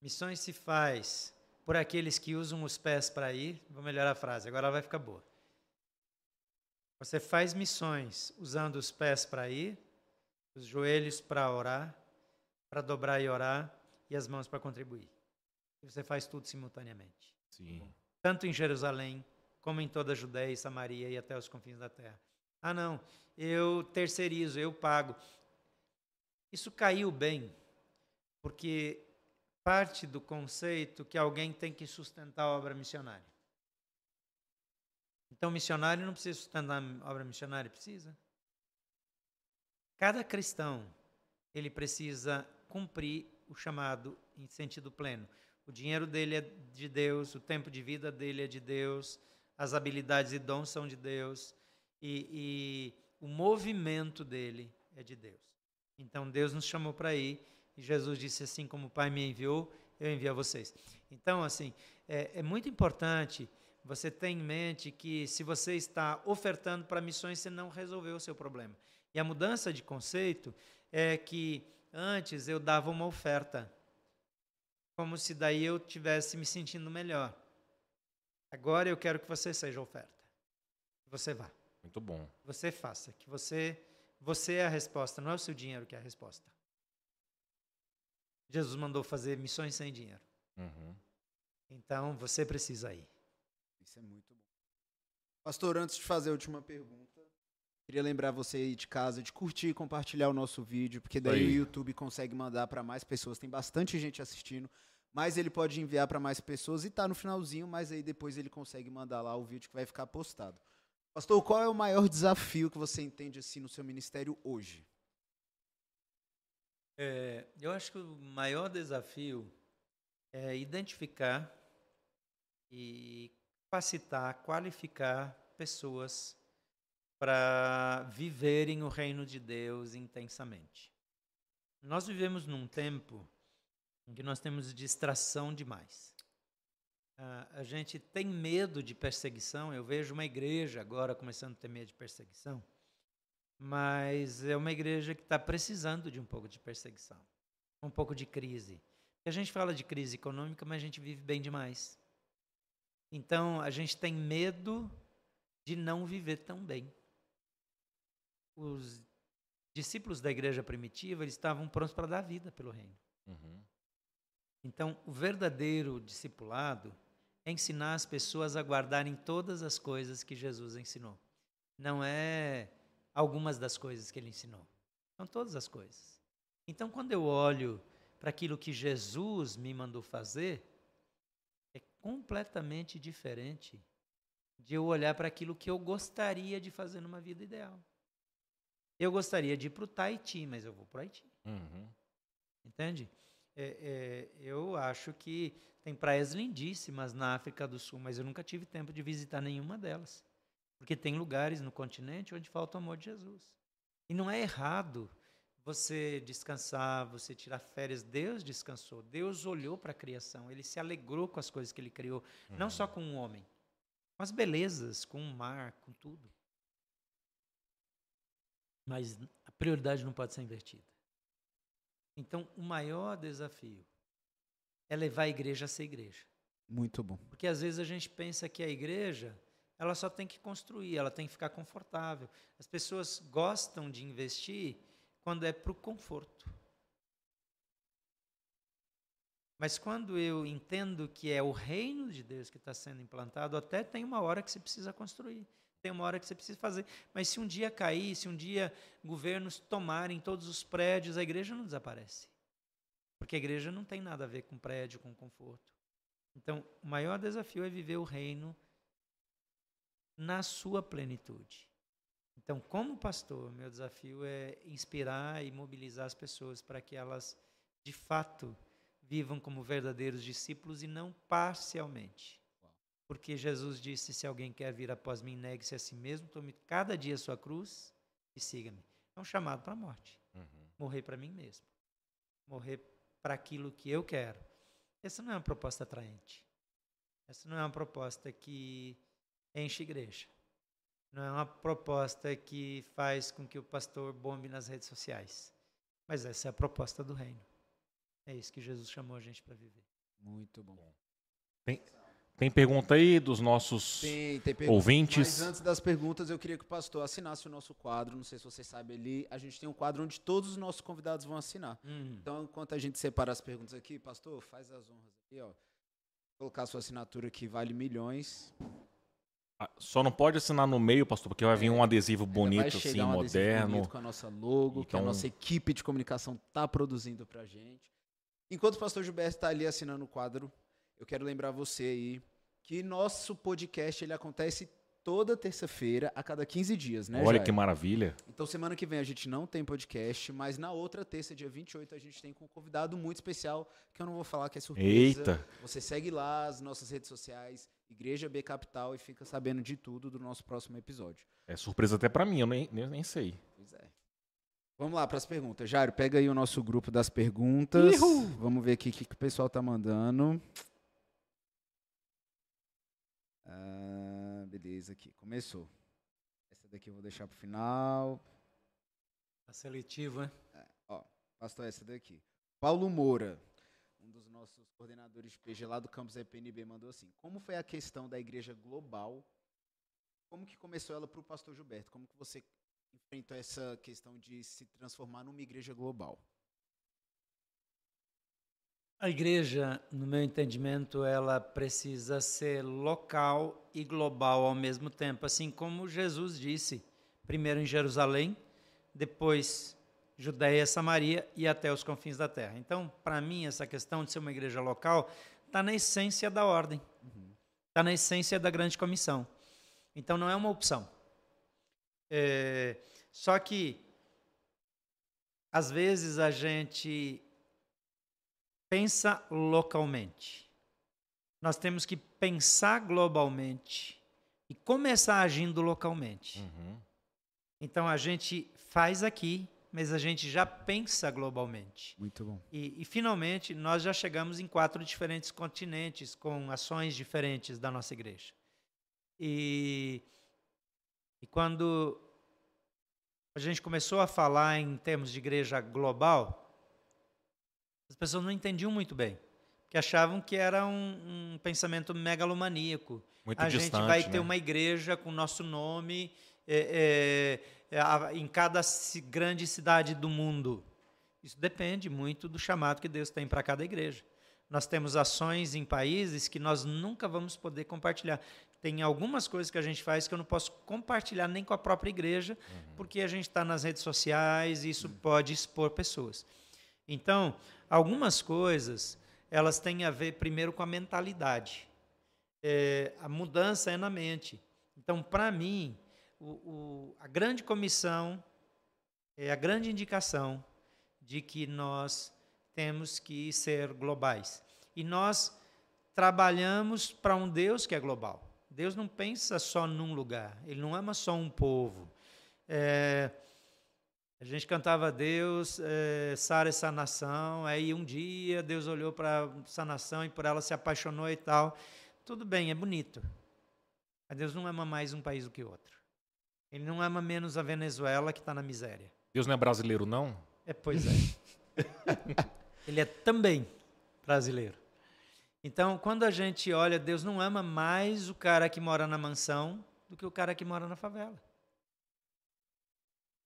Missões se faz por aqueles que usam os pés para ir. Vou melhorar a frase, agora ela vai ficar boa. Você faz missões usando os pés para ir, os joelhos para orar, para dobrar e orar, e as mãos para contribuir. E você faz tudo simultaneamente. Sim. Tanto em Jerusalém, como em toda a Judéia e Samaria e até os confins da terra. Ah, não, eu terceirizo, eu pago. Isso caiu bem, porque parte do conceito que alguém tem que sustentar a obra missionária. Então, missionário não precisa sustentar a obra missionária? Precisa. Cada cristão, ele precisa cumprir o chamado em sentido pleno. O dinheiro dele é de Deus, o tempo de vida dele é de Deus, as habilidades e dons são de Deus, e, e o movimento dele é de Deus. Então, Deus nos chamou para ir, e Jesus disse assim, como o Pai me enviou, eu envio a vocês. Então, assim, é, é muito importante você ter em mente que se você está ofertando para missões, você não resolveu o seu problema. E a mudança de conceito é que antes eu dava uma oferta, como se daí eu tivesse me sentindo melhor. Agora eu quero que você seja a oferta. Que você vá, Muito bom. que você faça, que você você é a resposta, não é o seu dinheiro que é a resposta. Jesus mandou fazer missões sem dinheiro. Uhum. Então você precisa ir. Isso é muito bom. Pastor, antes de fazer a última pergunta, queria lembrar você aí de casa de curtir e compartilhar o nosso vídeo, porque daí Aí. o YouTube consegue mandar para mais pessoas. Tem bastante gente assistindo, mas ele pode enviar para mais pessoas e tá no finalzinho, mas aí depois ele consegue mandar lá o vídeo que vai ficar postado. Pastor, qual é o maior desafio que você entende assim no seu ministério hoje? É, eu acho que o maior desafio é identificar e capacitar, qualificar pessoas para viverem o reino de Deus intensamente. Nós vivemos num tempo em que nós temos distração demais. Ah, a gente tem medo de perseguição. Eu vejo uma igreja agora começando a ter medo de perseguição mas é uma igreja que está precisando de um pouco de perseguição, um pouco de crise, A gente fala de crise econômica, mas a gente vive bem demais. Então, a gente tem medo de não viver tão bem. Os discípulos da igreja primitiva eles estavam prontos para dar vida pelo reino. Uhum. Então, o verdadeiro discipulado é ensinar as pessoas a guardarem todas as coisas que Jesus ensinou. Não é algumas das coisas que ele ensinou. São todas as coisas. Então, quando eu olho para aquilo que Jesus me mandou fazer, é completamente diferente de eu olhar para aquilo que eu gostaria de fazer numa vida ideal. Eu gostaria de ir para o Tahiti, mas eu vou para o Haiti. Uhum. Entende? É, é, eu acho que tem praias lindíssimas na África do Sul, mas eu nunca tive tempo de visitar nenhuma delas. Porque tem lugares no continente onde falta o amor de Jesus. E não é errado você descansar, você tirar férias. Deus descansou. Deus olhou para a criação. Ele se alegrou com as coisas que ele criou. Uhum. Não só com o homem, com as belezas, com o mar, com tudo. Mas a prioridade não pode ser invertida. Então, o maior desafio é levar a igreja a ser igreja. Muito bom. Porque às vezes a gente pensa que a igreja ela só tem que construir, ela tem que ficar confortável. As pessoas gostam de investir quando é para o conforto. Mas quando eu entendo que é o reino de Deus que está sendo implantado, até tem uma hora que você precisa construir, tem uma hora que você precisa fazer. Mas se um dia cair, se um dia governos tomarem todos os prédios, a igreja não desaparece. Porque a igreja não tem nada a ver com prédio, com conforto. Então, o maior desafio é viver o reino na sua plenitude. Então, como pastor, meu desafio é inspirar e mobilizar as pessoas para que elas, de fato, vivam como verdadeiros discípulos e não parcialmente. Porque Jesus disse: se alguém quer vir após mim, negue-se a si mesmo, tome cada dia a sua cruz e siga-me. É um chamado para a morte. Uhum. Morrer para mim mesmo. Morrer para aquilo que eu quero. Essa não é uma proposta atraente. Essa não é uma proposta que enche igreja. Não é uma proposta que faz com que o pastor bombe nas redes sociais. Mas essa é a proposta do reino. É isso que Jesus chamou a gente para viver. Muito bom. Tem, tem pergunta aí dos nossos Tem, tem pergunta. ouvintes? Mas antes das perguntas, eu queria que o pastor assinasse o nosso quadro. Não sei se você sabe ali. A gente tem um quadro onde todos os nossos convidados vão assinar. Hum. Então, enquanto a gente separa as perguntas aqui, pastor, faz as honras aqui, ó. Colocar a sua assinatura que vale milhões. Ah, Só não pode assinar no meio, pastor, porque vai vir um adesivo bonito, vai assim, um adesivo moderno. bonito com a nossa logo, que a Então- nossa equipe de comunicação tá produzindo pra gente. Enquanto o pastor Gilberto está ali assinando o quadro, eu quero lembrar você aí que nosso podcast ele acontece toda terça-feira, a cada 15 dias, né? Olha Jair? que maravilha. Então, semana que vem a gente não tem podcast, mas na outra terça, dia 28, a gente tem com um convidado muito especial, que eu não vou falar que é surpresa. Eita. Você segue lá as nossas redes sociais, Igreja B Capital, e fica sabendo de tudo do nosso próximo episódio. É surpresa até pra mim, eu nem, nem, nem sei. Pois é. Vamos lá para as perguntas. Jairo, pega aí o nosso grupo das perguntas. Ihu! Vamos ver aqui o que, que o pessoal tá mandando. Ah, beleza, aqui. Começou. Essa daqui eu vou deixar pro final. Tá seletivo, né? Ó, pastor, essa daqui. Paulo Moura, um dos nossos coordenadores de PG lá do campus EPNB, mandou assim: Como foi a questão da igreja global? Como que começou ela para o pastor Gilberto? Como que você enfrentou essa questão de se transformar numa igreja global? A igreja, no meu entendimento, ela precisa ser local e global ao mesmo tempo, assim como Jesus disse, primeiro em Jerusalém, depois Judéia, Samaria e até os confins da terra. Então, para mim, essa questão de ser uma igreja local está na essência da ordem, está na essência da grande comissão. Então, não é uma opção. É, só que, às vezes, a gente pensa localmente. Nós temos que pensar globalmente e começar agindo localmente. Uhum. Então a gente faz aqui, mas a gente já pensa globalmente. Muito bom. E, e, finalmente nós já chegamos em quatro diferentes continentes com ações diferentes da nossa igreja. E, e quando a gente começou a falar em termos de igreja global, As pessoas não entendiam muito bem, porque achavam que era um, um pensamento megalomaníaco. Muito a distante, gente vai né? ter uma igreja com nosso nome é, é, é, em cada grande cidade do mundo. Isso depende muito do chamado que Deus tem para cada igreja. Nós temos ações em países que nós nunca vamos poder compartilhar. Tem algumas coisas que a gente faz que eu não posso compartilhar nem com a própria igreja, porque a gente está nas redes sociais e isso pode expor pessoas. Então, algumas coisas, elas têm a ver primeiro com a mentalidade. É, a mudança é na mente. Então, para mim, o- o- a grande comissão é a grande indicação de que nós temos que ser globais. E nós trabalhamos para um Deus que é global. Deus não pensa só num lugar, Ele não ama só um povo. É, a gente cantava Deus, é, sara essa nação, aí um dia Deus olhou para essa nação e por ela se apaixonou e tal. Tudo bem, é bonito. Mas Deus não ama mais um país do que outro. Ele não ama menos a Venezuela que está na miséria. Deus não é brasileiro, não? É, pois é. Ele é também brasileiro. Então, quando a gente olha, Deus não ama mais o cara que mora na mansão do que o cara que mora na favela.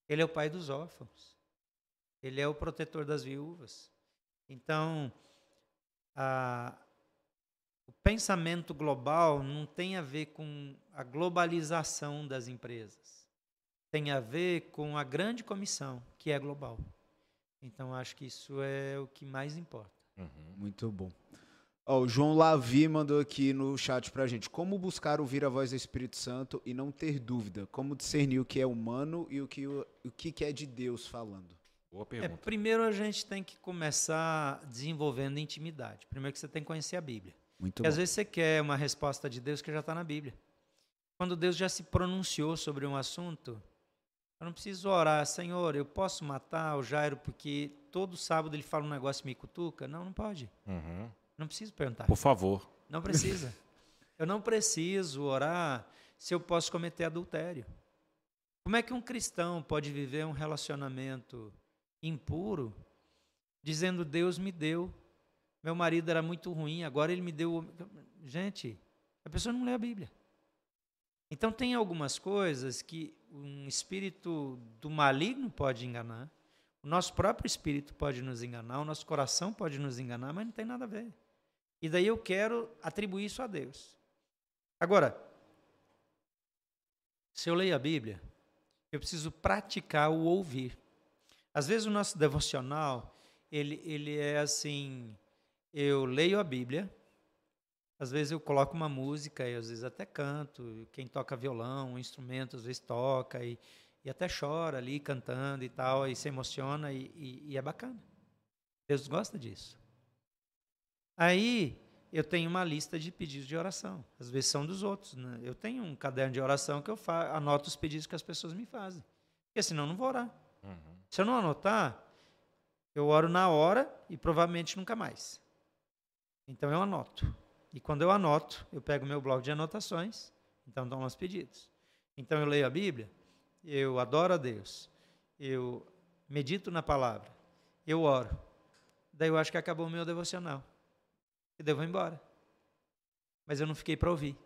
Ele é o pai dos órfãos. Ele é o protetor das viúvas. Então, a- o pensamento global não tem a ver com a globalização das empresas. Tem a ver com a grande comissão, que é global. Então, acho que isso é o que mais importa. Muito bom. Ó, o João Lavi mandou aqui no chat pra gente. Como buscar ouvir a voz do Espírito Santo e não ter dúvida? Como discernir o que é humano e o que, o, o que que é de Deus falando? Boa É, pergunta. primeiro a gente tem que começar desenvolvendo intimidade. Primeiro que você tem que conhecer a Bíblia. Muito Porque bom. às vezes você quer uma resposta de Deus que já está na Bíblia. Quando Deus já se pronunciou sobre um assunto, eu não preciso orar, Senhor, eu posso matar o Jairo porque todo sábado ele fala um negócio e me cutuca? Não, não pode. Uhum. Não preciso perguntar. Por favor. Não precisa. Eu não preciso orar se eu posso cometer adultério. Como é que um cristão pode viver um relacionamento impuro dizendo Deus me deu, meu marido era muito ruim, agora ele me deu. Gente, a pessoa não lê a Bíblia. Então tem algumas coisas que um espírito do maligno pode enganar, o nosso próprio espírito pode nos enganar, o nosso coração pode nos enganar, mas não tem nada a ver. E daí eu quero atribuir isso a Deus. Agora, se eu leio a Bíblia, eu preciso praticar o ouvir. Às vezes o nosso devocional, ele, ele é assim, eu leio a Bíblia, às vezes eu coloco uma música e às vezes até canto, quem toca violão, um instrumento, às vezes toca e, e até chora ali cantando e tal, e se emociona e, e, e é bacana. Deus gosta disso. Aí eu tenho uma lista de pedidos de oração. Às vezes são dos outros. Né? Eu tenho um caderno de oração que eu anoto os pedidos que as pessoas me fazem. Porque senão eu não vou orar. Uhum. Se eu não anotar, eu oro na hora e provavelmente nunca mais. Então eu anoto. E quando eu anoto, eu pego meu bloco de anotações, então dão os pedidos. Então eu leio a Bíblia, eu adoro a Deus, eu medito na palavra, eu oro. Daí eu acho que acabou o meu devocional. E daí eu vou embora. Mas eu não fiquei para ouvir.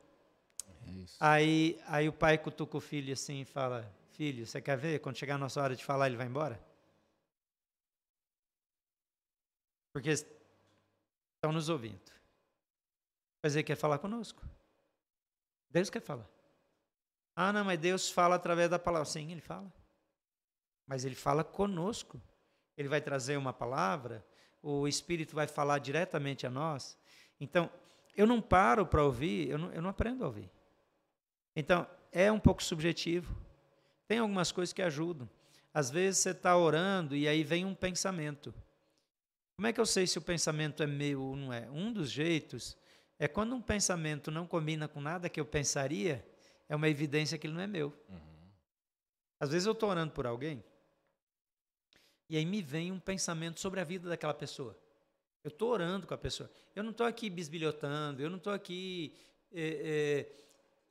É isso. Aí, aí o pai cutuca o filho assim e fala: Filho, você quer ver? Quando chegar a nossa hora de falar, ele vai embora? Porque estão nos ouvindo. Mas ele quer falar conosco. Deus quer falar. Ah, não, mas Deus fala através da palavra. Sim, ele fala. Mas ele fala conosco. Ele vai trazer uma palavra, o Espírito vai falar diretamente a nós. Então, eu não paro para ouvir, eu não, eu não aprendo a ouvir. Então, é um pouco subjetivo. Tem algumas coisas que ajudam. Às vezes você está orando e aí vem um pensamento. Como é que eu sei se o pensamento é meu ou não é? Um dos jeitos é quando um pensamento não combina com nada que eu pensaria, é uma evidência que ele não é meu. Às vezes eu estou orando por alguém e aí me vem um pensamento sobre a vida daquela pessoa. Eu estou orando com a pessoa. Eu não estou aqui bisbilhotando, eu não estou aqui eh, eh,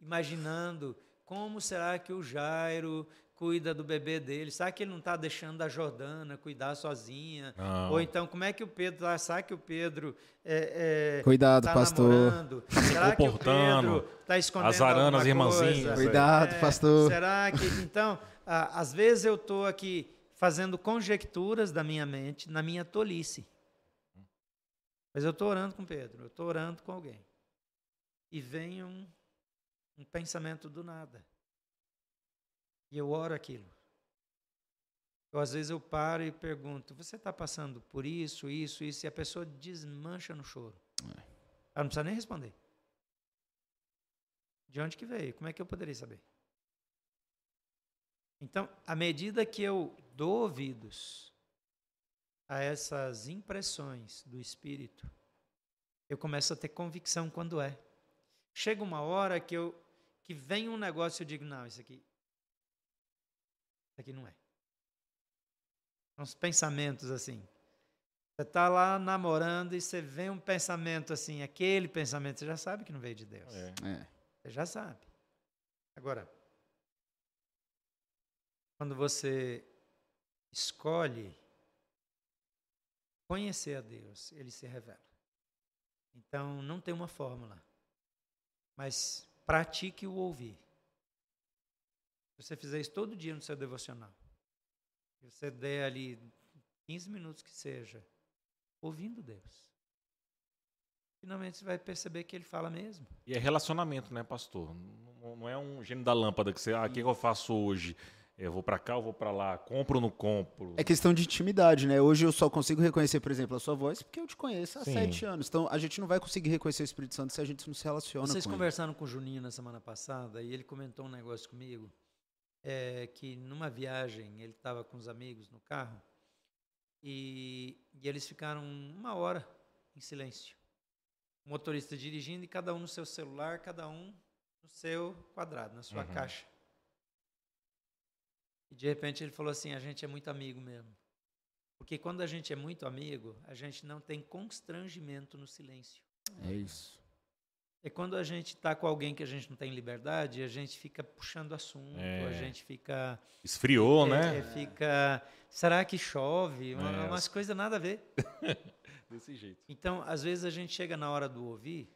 imaginando como será que o Jairo cuida do bebê dele? Será que ele não está deixando a Jordana cuidar sozinha? Não. Ou então, como é que o Pedro tá? Será que o Pedro é, é, Cuidado, tá pastor. namorando? Será que o Comportando. Pedro está escondendo As aranas alguma coisa? irmãzinhas. Cuidado, É, pastor. Será que então, a- às vezes eu estou aqui fazendo conjecturas da minha mente, na minha tolice. Mas eu estou orando com Pedro, eu estou orando com alguém. E vem um, um pensamento do nada. E eu oro aquilo. Ou às vezes eu paro e pergunto: Você está passando por isso, isso, isso? E a pessoa desmancha no choro. Ela não precisa nem responder. De onde que veio? Como é que eu poderia saber? Então, à medida que eu dou ouvidos a essas impressões do Espírito, eu começo a ter convicção quando é. Chega uma hora que eu que vem um negócio e eu digo, não, isso aqui, isso aqui não é. Uns pensamentos assim. Você está lá namorando e você vê um pensamento assim, aquele pensamento, você já sabe que não veio de Deus. É. É. Você já sabe. Agora, quando você escolhe conhecer a Deus, ele se revela. Então, não tem uma fórmula, mas pratique o ouvir. Se você fizer isso todo dia no seu devocional, se você der ali 15 minutos que seja, ouvindo Deus, finalmente você vai perceber que ele fala mesmo. E é relacionamento, né, pastor? Não, é um gênio da lâmpada que você, ah, o que eu faço hoje? Eu vou pra cá, eu vou pra lá, compro ou não compro? É questão de intimidade, né? Hoje eu só consigo reconhecer, por exemplo, a sua voz porque eu te conheço há Sim. sete anos. Então a gente não vai conseguir reconhecer o Espírito Santo se a gente não se relaciona Vocês com ele. conversaram com o Juninho na semana passada e ele comentou um negócio comigo, é, que numa viagem ele estava com os amigos no carro e, e eles ficaram uma hora em silêncio. O motorista dirigindo e cada um no seu celular, cada um no seu quadrado, na sua Uhum. caixa. E de repente ele falou assim: a gente é muito amigo mesmo. Porque quando a gente é muito amigo, a gente não tem constrangimento no silêncio. É isso. É quando a gente está com alguém que a gente não tem liberdade, a gente fica puxando assunto, É. a gente fica. Esfriou, é, né? é, fica. Será que chove? Uma- É. Umas coisas nada a ver. Desse jeito. Então, às vezes a gente chega na hora do ouvir,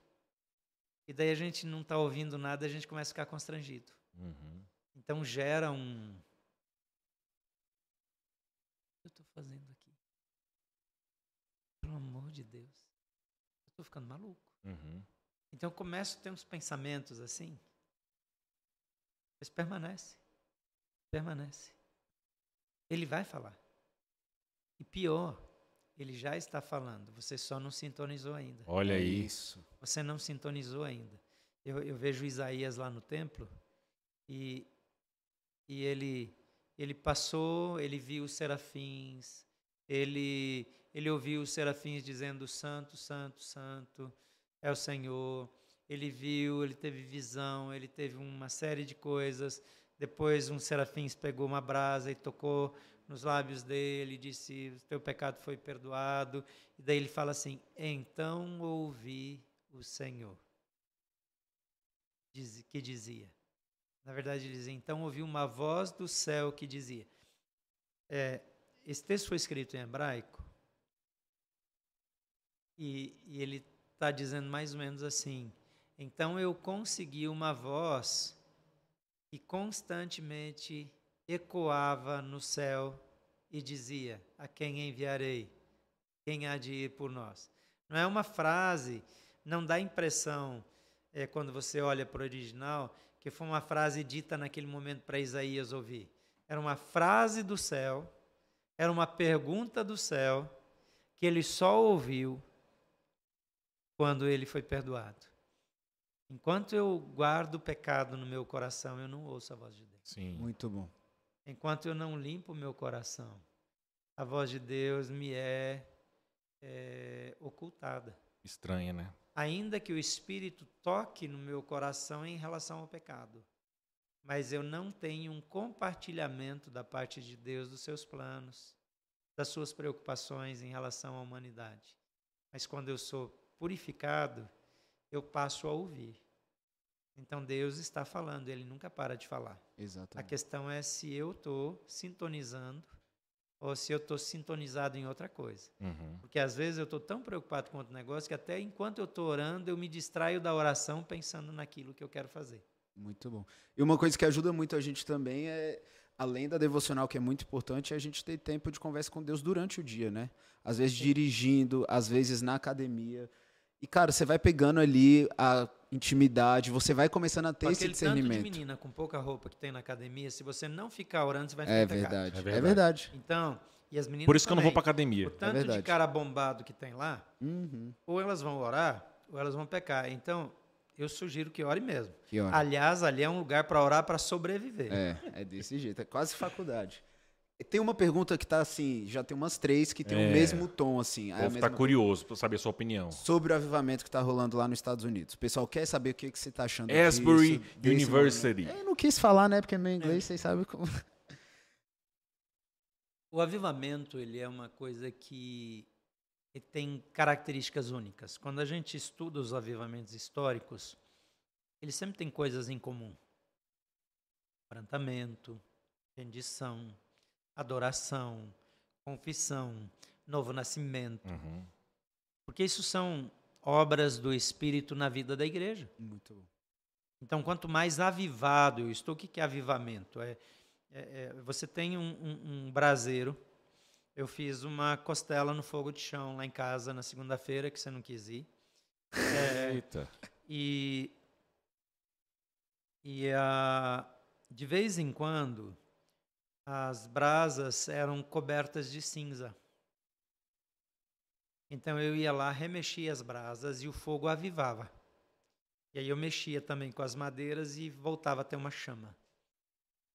e daí a gente não está ouvindo nada, a gente começa a ficar constrangido. Uhum. Então gera um. Fazendo aqui? Pelo amor de Deus. Eu estou ficando maluco. Uhum. Então eu começo a ter uns pensamentos assim, mas permanece. Permanece. Ele vai falar. E pior, ele já está falando, você só não sintonizou ainda. Olha É isso. Você não sintonizou ainda. Eu, eu vejo Isaías lá no templo e, e ele, ele passou, ele viu os serafins, ele, ele ouviu os serafins dizendo: Santo, Santo, Santo é o Senhor. Ele viu, ele teve visão, ele teve uma série de coisas. Depois, um serafins pegou uma brasa e tocou nos lábios dele, e disse: Teu pecado foi perdoado. E daí ele fala assim: Então ouvi o Senhor. Que dizia. Na verdade, ele dizia: Então ouvi uma voz do céu que dizia. É, esse texto foi escrito em hebraico e, e ele está dizendo mais ou menos assim: Então eu consegui uma voz que constantemente ecoava no céu e dizia: A quem enviarei? Quem há de ir por nós? Não é uma frase, não dá impressão, é, quando você olha para o original, que foi uma frase dita naquele momento para Isaías ouvir. Era uma frase do céu, era uma pergunta do céu, que ele só ouviu quando ele foi perdoado. Enquanto eu guardo o pecado no meu coração, eu não ouço a voz de Deus. Sim. Muito bom. Enquanto eu não limpo o meu coração, a voz de Deus me é, é, ocultada. Estranha, né? Ainda que o Espírito toque no meu coração em relação ao pecado, mas eu não tenho um compartilhamento da parte de Deus dos seus planos, das suas preocupações em relação à humanidade. Mas quando eu sou purificado, eu passo a ouvir. Então Deus está falando, ele nunca para de falar. A Exatamente. questão é se eu estou sintonizando ou se eu estou sintonizado em outra coisa. Uhum. Porque às vezes eu estou tão preocupado com outro negócio que até enquanto eu estou orando, eu me distraio da oração pensando naquilo que eu quero fazer. Muito bom. E uma coisa que ajuda muito a gente também é, além da devocional, que é muito importante, é a gente ter tempo de conversa com Deus durante o dia, né? Às vezes dirigindo, às vezes na academia. E, cara, você vai pegando ali a intimidade, você vai começando a ter Com esse aquele tanto de discernimento. menina com pouca roupa que tem na academia, se você não ficar orando, você vai É verdade, É é verdade. verdade. Então, e as meninas Por isso que eu não vou pra também. academia. O tanto de verdade. cara bombado que tem lá, Uhum. ou elas vão orar, ou elas vão pecar. Então, eu sugiro que ore mesmo. Que? Aliás, ali é um lugar para orar para sobreviver. É, é desse jeito, é quase faculdade. Tem uma pergunta que tá assim, já tem umas três que tem o É. mesmo tom, assim. O é a povo tá mesma- curioso pra saber a sua opinião. Sobre o avivamento que está rolando lá nos Estados Unidos. O pessoal quer saber o que, que você está achando Asbury disso, University. Eu não quis falar, né? Porque meu inglês, vocês sabem como. O avivamento ele é uma coisa que tem características únicas. Quando a gente estuda os avivamentos históricos, eles sempre têm coisas em comum: quebrantamento, rendição, adoração, confissão, novo nascimento. Uhum. Porque isso são obras do Espírito na vida da igreja. Muito bom. Então, quanto mais avivado eu estou, o que é avivamento? É, é- é- você tem um, um, um braseiro. Eu fiz uma costela no fogo de chão lá em casa na segunda-feira, que você não quis ir. É, Eita. e e ah, de vez em quando as brasas eram cobertas de cinza. Então eu ia lá, remexia as brasas e o fogo avivava. E aí eu mexia também com as madeiras e voltava a ter uma chama.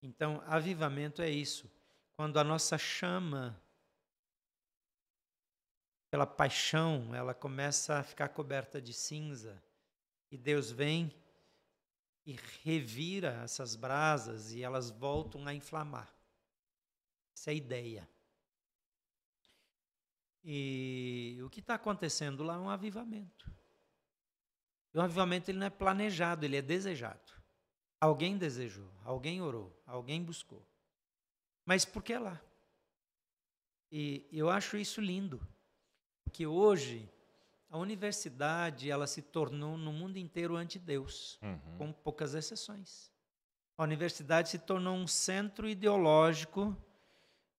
Então, avivamento é isso. Quando a nossa chama, pela paixão, ela começa a ficar coberta de cinza. E Deus vem e revira essas brasas e elas voltam a inflamar. Essa é a ideia. E o que está acontecendo lá é um avivamento. E o avivamento ele não é planejado, ele é desejado. Alguém desejou, alguém orou, alguém buscou. Mas por que lá? E eu acho isso lindo, porque hoje a universidade ela se tornou no mundo inteiro anti-Deus, Uhum. com poucas exceções. A universidade se tornou um centro ideológico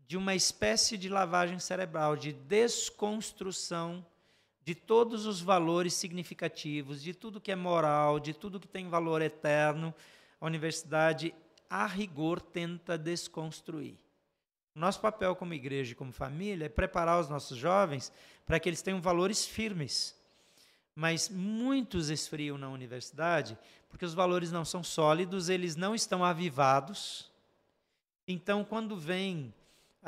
de uma espécie de lavagem cerebral, de desconstrução de todos os valores significativos, de tudo que é moral, de tudo que tem valor eterno. A universidade, a rigor, tenta desconstruir. Nosso papel como igreja e como família é preparar os nossos jovens para que eles tenham valores firmes. Mas muitos esfriam na universidade porque os valores não são sólidos, eles não estão avivados. Então, quando vem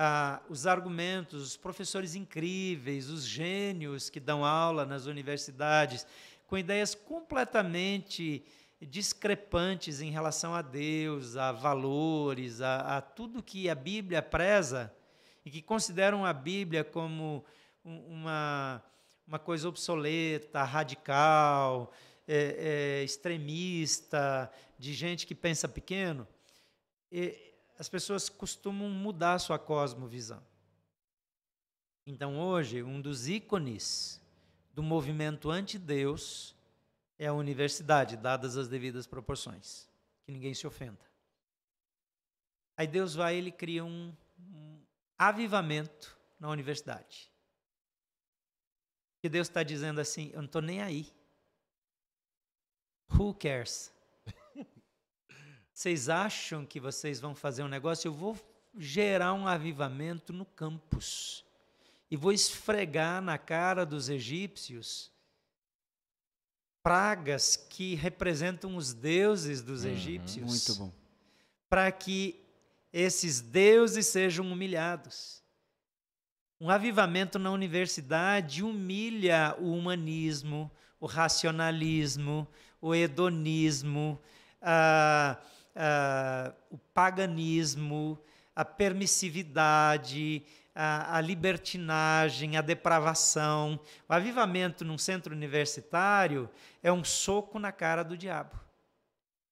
ah, os argumentos, os professores incríveis, os gênios que dão aula nas universidades, com ideias completamente discrepantes em relação a Deus, a valores, a, a tudo que a Bíblia preza e que consideram a Bíblia como um- uma, uma coisa obsoleta, radical, é, é, extremista, de gente que pensa pequeno, as pessoas costumam mudar sua cosmovisão. Então, hoje, um dos ícones do movimento anti-Deus é a universidade, dadas as devidas proporções. Que ninguém se ofenda. Aí Deus vai ele cria um, um avivamento na universidade. Que Deus está dizendo assim: eu não estou nem aí. Who cares? Vocês acham que vocês vão fazer um negócio? Eu vou gerar um avivamento no campus. E vou esfregar na cara dos egípcios pragas que representam os deuses dos Uhum, egípcios. Muito bom. Para que esses deuses sejam humilhados. Um avivamento na universidade humilha o humanismo, o racionalismo, o hedonismo, a- a- o paganismo, a permissividade, a, a libertinagem, a depravação. O avivamento num centro universitário é um soco na cara do diabo.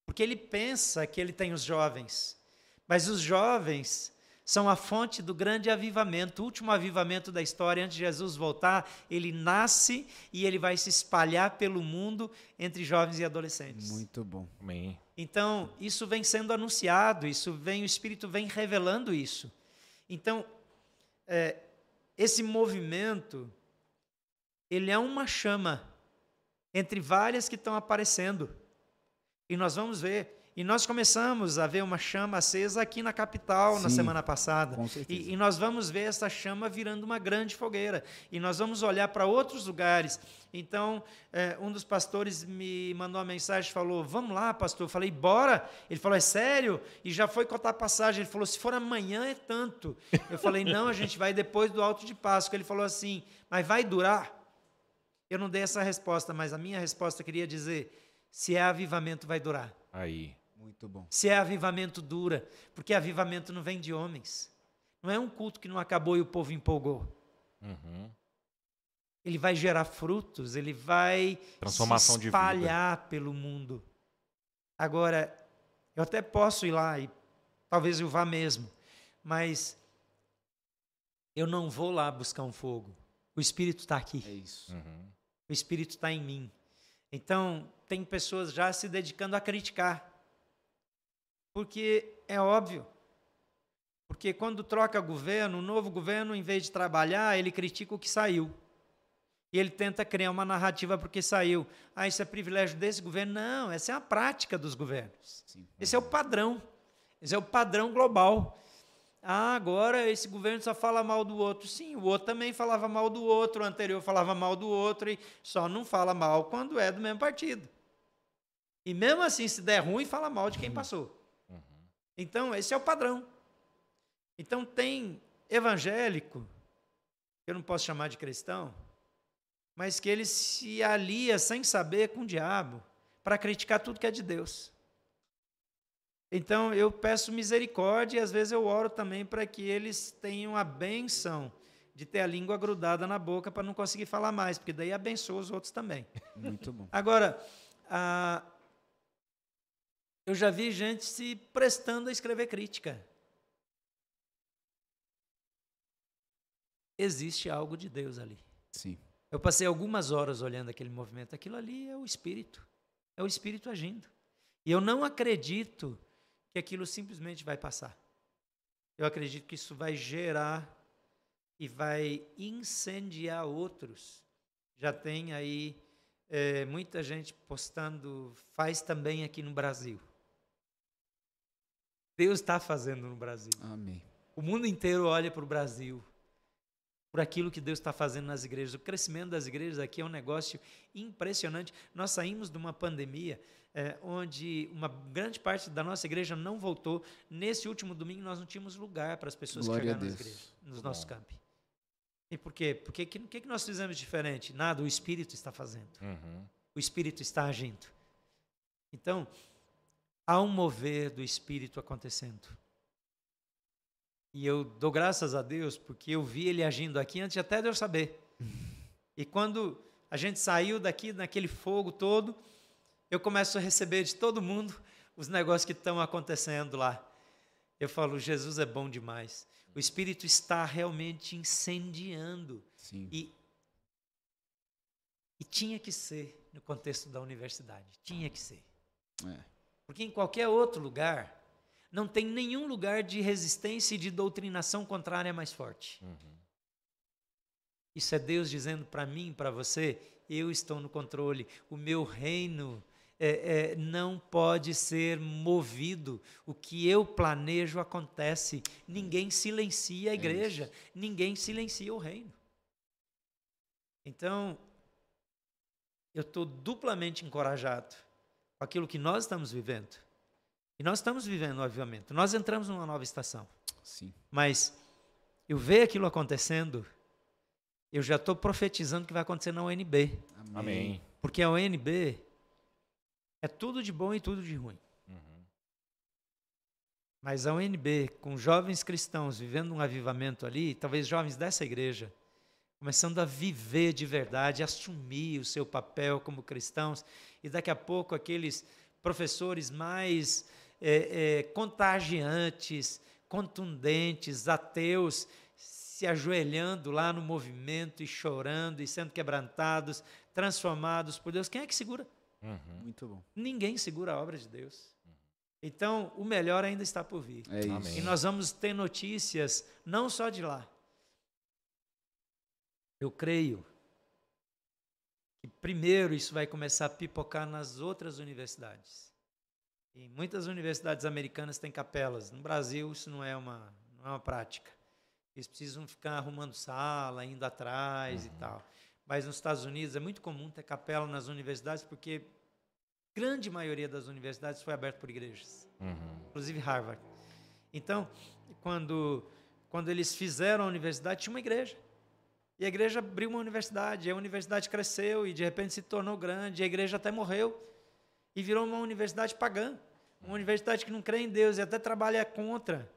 Porque ele pensa que ele tem os jovens, mas os jovens são a fonte do grande avivamento, o último avivamento da história. Antes de Jesus voltar, ele nasce e ele vai se espalhar pelo mundo entre jovens e adolescentes. Muito bom. Amém. Então, isso vem sendo anunciado, isso vem, o Espírito vem revelando isso. Então, é, esse movimento, ele é uma chama entre várias que estão aparecendo. E nós vamos ver e nós começamos a ver uma chama acesa aqui na capital na Sim, semana passada. E, e nós vamos ver essa chama virando uma grande fogueira. E nós vamos olhar para outros lugares. Então, eh, um dos pastores me mandou uma mensagem, falou: Vamos lá, pastor. Eu falei: Bora. Ele falou: É sério? E já foi contar a passagem. Ele falou: Se for amanhã é tanto. Eu falei: Não, a gente vai depois do Alto de Páscoa. Ele falou assim: Mas vai durar? Eu não dei essa resposta, mas a minha resposta queria dizer: Se é avivamento, vai durar. Aí. Muito bom. Se é avivamento, dura. Porque avivamento não vem de homens. Não é um culto que não acabou e o povo empolgou. Uhum. Ele vai gerar frutos, ele vai Transformação se de vida. espalhar pelo mundo. Agora, eu até posso ir lá e talvez eu vá mesmo, mas eu não vou lá buscar um fogo. O Espírito está aqui. É isso. Uhum. O Espírito está em mim. Então, tem pessoas já se dedicando a criticar. Porque é óbvio. Porque quando troca governo, o novo governo, em vez de trabalhar, ele critica o que saiu. E ele tenta criar uma narrativa porque saiu. Ah, isso é privilégio desse governo. Não, essa é a prática dos governos. Sim. Esse é o padrão. Esse é o padrão global. Ah, agora esse governo só fala mal do outro. Sim, o outro também falava mal do outro, o anterior falava mal do outro, e só não fala mal quando é do mesmo partido. E mesmo assim, se der ruim, fala mal de quem passou. Então, esse é o padrão. Então, tem evangélico, que eu não posso chamar de cristão, mas que ele se alia sem saber com o diabo para criticar tudo que é de Deus. Então, eu peço misericórdia e às vezes eu oro também para que eles tenham a benção de ter a língua grudada na boca para não conseguir falar mais, porque daí abençoa os outros também. Muito bom. Agora, ah, eu já vi gente se prestando a escrever crítica. Existe algo de Deus ali. Sim. Eu passei algumas horas olhando aquele movimento. Aquilo ali é o Espírito. É o Espírito agindo. E eu não acredito que aquilo simplesmente vai passar. Eu acredito que isso vai gerar e vai incendiar outros. Já tem aí é, muita gente postando, faz também aqui no Brasil. Deus está fazendo no Brasil. Amém. O mundo inteiro olha para o Brasil, por aquilo que Deus está fazendo nas igrejas. O crescimento das igrejas aqui é um negócio impressionante. Nós saímos de uma pandemia é, onde uma grande parte da nossa igreja não voltou. Nesse último domingo, nós não tínhamos lugar para as pessoas Glória chegarem a nas igrejas, nos Bom. nossos campi. E por quê? Porque o que, que, que nós fizemos diferente? Nada, o Espírito está fazendo. Uhum. O Espírito está agindo. Então, há um mover do Espírito acontecendo. E eu dou graças a Deus porque eu vi ele agindo aqui antes até de eu saber. E quando a gente saiu daqui, naquele fogo todo, eu começo a receber de todo mundo os negócios que estão acontecendo lá. Eu falo, Jesus é bom demais. O Espírito está realmente incendiando. Sim. E, e tinha que ser no contexto da universidade. Tinha que ser. É. Porque em qualquer outro lugar, não tem nenhum lugar de resistência e de doutrinação contrária mais forte. Isso é Deus dizendo para mim, para você, eu estou no controle, o meu reino é, é, não pode ser movido. O que eu planejo acontece. Ninguém silencia a igreja, ninguém silencia o reino. Então, eu estou duplamente encorajado com aquilo que nós estamos vivendo. E nós estamos vivendo o avivamento. Nós entramos numa nova estação. Sim. Mas eu ver aquilo acontecendo, eu já estou profetizando que vai acontecer na UNB. Amém. Porque a UNB é tudo de bom e tudo de ruim. Mas a UNB, com jovens cristãos vivendo um avivamento ali, talvez jovens dessa igreja, começando a viver de verdade, assumir o seu papel como cristãos, e daqui a pouco aqueles professores mais é, é, contagiantes, contundentes, ateus, se ajoelhando lá no movimento e chorando e sendo quebrantados, transformados por Deus. Quem é que segura? Uhum. Muito bom. Ninguém segura a obra de Deus. Então, o melhor ainda está por vir. É isso. E nós vamos ter notícias não só de lá. Eu creio que primeiro isso vai começar a pipocar nas outras universidades. E muitas universidades americanas têm capelas. No Brasil isso não é uma, não é uma prática. Eles precisam ficar arrumando sala, indo atrás uhum. e tal. Mas nos Estados Unidos é muito comum ter capela nas universidades porque a grande maioria das universidades foi aberta por igrejas. Uhum. Inclusive Harvard. Então, quando, quando eles fizeram a universidade, tinha uma igreja. E a igreja abriu uma universidade, e a universidade cresceu e de repente se tornou grande, e a igreja até morreu e virou uma universidade pagã, uma universidade que não crê em Deus e até trabalha contra.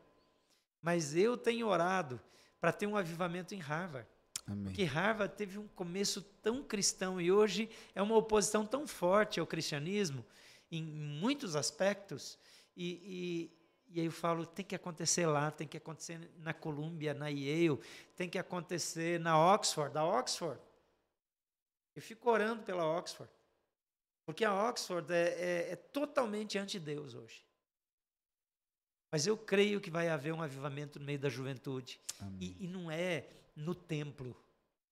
Mas eu tenho orado para ter um avivamento em Harvard. Amém. Porque Harvard teve um começo tão cristão e hoje é uma oposição tão forte ao cristianismo em muitos aspectos. E, e aí eu falo, tem que acontecer lá, tem que acontecer na Columbia, na Yale, tem que acontecer na Oxford, da Oxford. Eu fico orando pela Oxford. Porque a Oxford é, é, é totalmente anti-Deus hoje. Mas eu creio que vai haver um avivamento no meio da juventude. E, e, não é no templo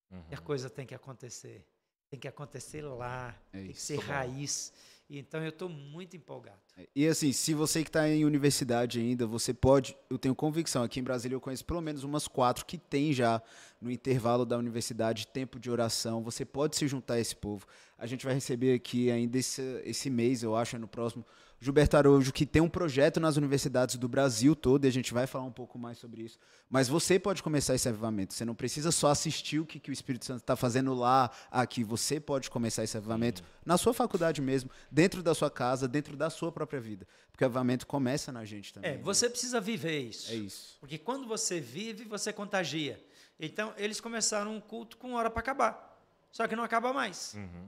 uhum. que a uhum. coisa tem que acontecer. Tem que acontecer lá, é tem que ser raiz. Então eu estou muito empolgado. E assim, se você que está em universidade ainda, você pode, eu tenho convicção, aqui em Brasília eu conheço pelo menos umas quatro que tem já no intervalo da universidade tempo de oração. Você pode se juntar a esse povo. A gente vai receber aqui ainda esse, esse mês, eu acho, no próximo, Gilberto Araújo, que tem um projeto nas universidades do Brasil todo, e a gente vai falar um pouco mais sobre isso. Mas você pode começar esse avivamento. Você não precisa só assistir o que, que o Espírito Santo está fazendo lá, aqui. Você pode começar esse avivamento na sua faculdade mesmo, dentro da sua casa, dentro da sua própria vida. Porque o avivamento começa na gente também. É, você né? precisa viver isso. É isso. Porque quando você vive, você contagia. Então, eles começaram um culto com hora para acabar. Só que não acaba mais. Uhum.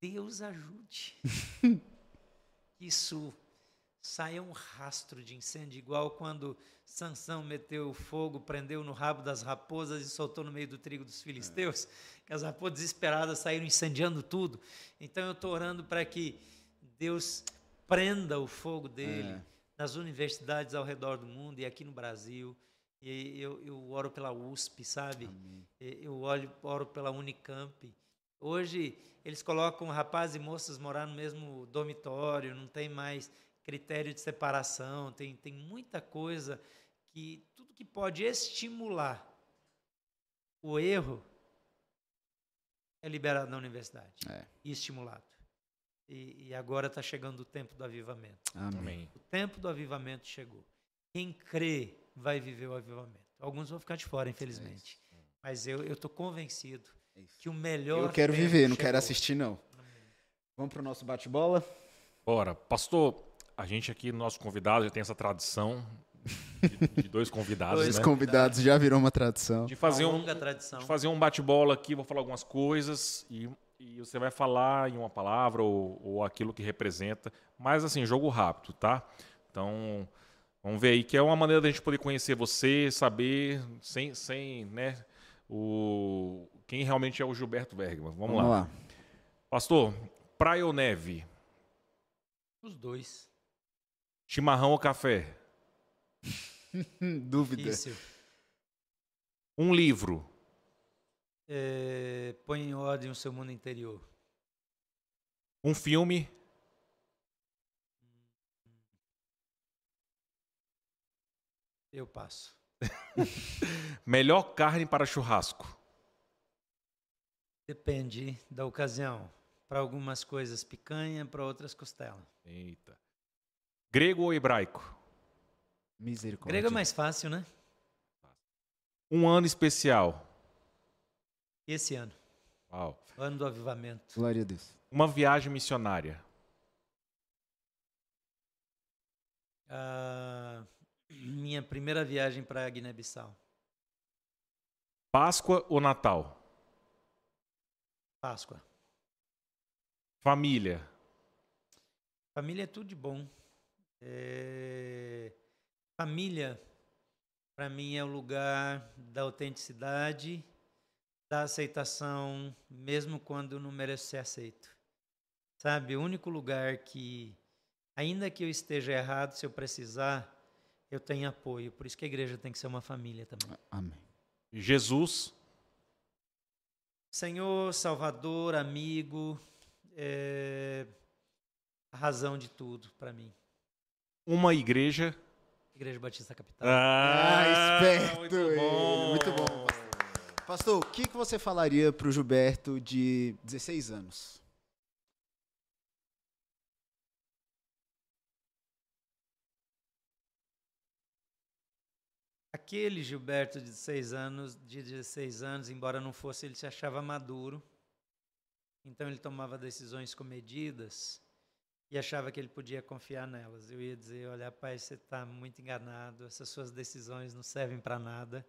Deus ajude. que isso saia um rastro de incêndio, igual quando Sansão meteu fogo, prendeu no rabo das raposas e soltou no meio do trigo dos filisteus, que as raposas desesperadas saíram incendiando tudo. Então eu estou orando para que Deus prenda o fogo dele é. nas universidades ao redor do mundo e aqui no Brasil. E eu, eu oro pela USP, sabe? Amém. Eu oro, oro pela Unicamp. Hoje eles colocam rapazes e moças morar no mesmo dormitório, não tem mais critério de separação, tem, tem muita coisa que tudo que pode estimular o erro é liberado na universidade é. e estimulado. E, e agora está chegando o tempo do avivamento. Amém. O tempo do avivamento chegou. Quem crê vai viver o avivamento. Alguns vão ficar de fora, infelizmente. É Mas eu estou convencido que o melhor. Eu quero viver, não quero assistir, não. Vamos para o nosso bate-bola? Bora. Pastor, a gente aqui, nosso convidado, já tem essa tradição de, de dois convidados. dois né? convidados já virou uma tradição. De fazer uma longa um, tradição. De fazer um bate-bola aqui, vou falar algumas coisas e, e você vai falar em uma palavra ou, ou aquilo que representa. Mas assim, jogo rápido, tá? Então, vamos ver aí, que é uma maneira da gente poder conhecer você, saber, sem, sem né, o, quem realmente é o Gilberto Bergman. Vamos, Vamos lá. lá. Pastor, praia ou neve? Os dois. Chimarrão ou café? Dúvida. Difícil. Um livro. É, põe em ordem o seu mundo interior. Um filme. Eu passo. Melhor carne para churrasco. Depende da ocasião. Para algumas coisas picanha, para outras costela. Eita. Grego ou hebraico? Misericórdia. Grego é mais fácil, né? Um ano especial. Esse ano. Uau. Ano do avivamento. Glória a Deus. Uma viagem missionária. Uh, minha primeira viagem para Guiné-Bissau. Páscoa ou Natal? Páscoa. Família. Família é tudo de bom. É... Família, para mim, é o lugar da autenticidade, da aceitação, mesmo quando não merece ser aceito. Sabe, o único lugar que, ainda que eu esteja errado, se eu precisar, eu tenho apoio. Por isso que a igreja tem que ser uma família também. Amém. Jesus. Senhor, Salvador, amigo, é a razão de tudo para mim. Uma igreja. Igreja Batista Capital. Ah, esperto. Muito bom. muito bom, Pastor, o que, que você falaria para o Gilberto de 16 anos? Aquele Gilberto de 16 anos, de 16 anos, embora não fosse, ele se achava maduro. Então ele tomava decisões comedidas e achava que ele podia confiar nelas. Eu ia dizer: Olha, pai, você está muito enganado, essas suas decisões não servem para nada.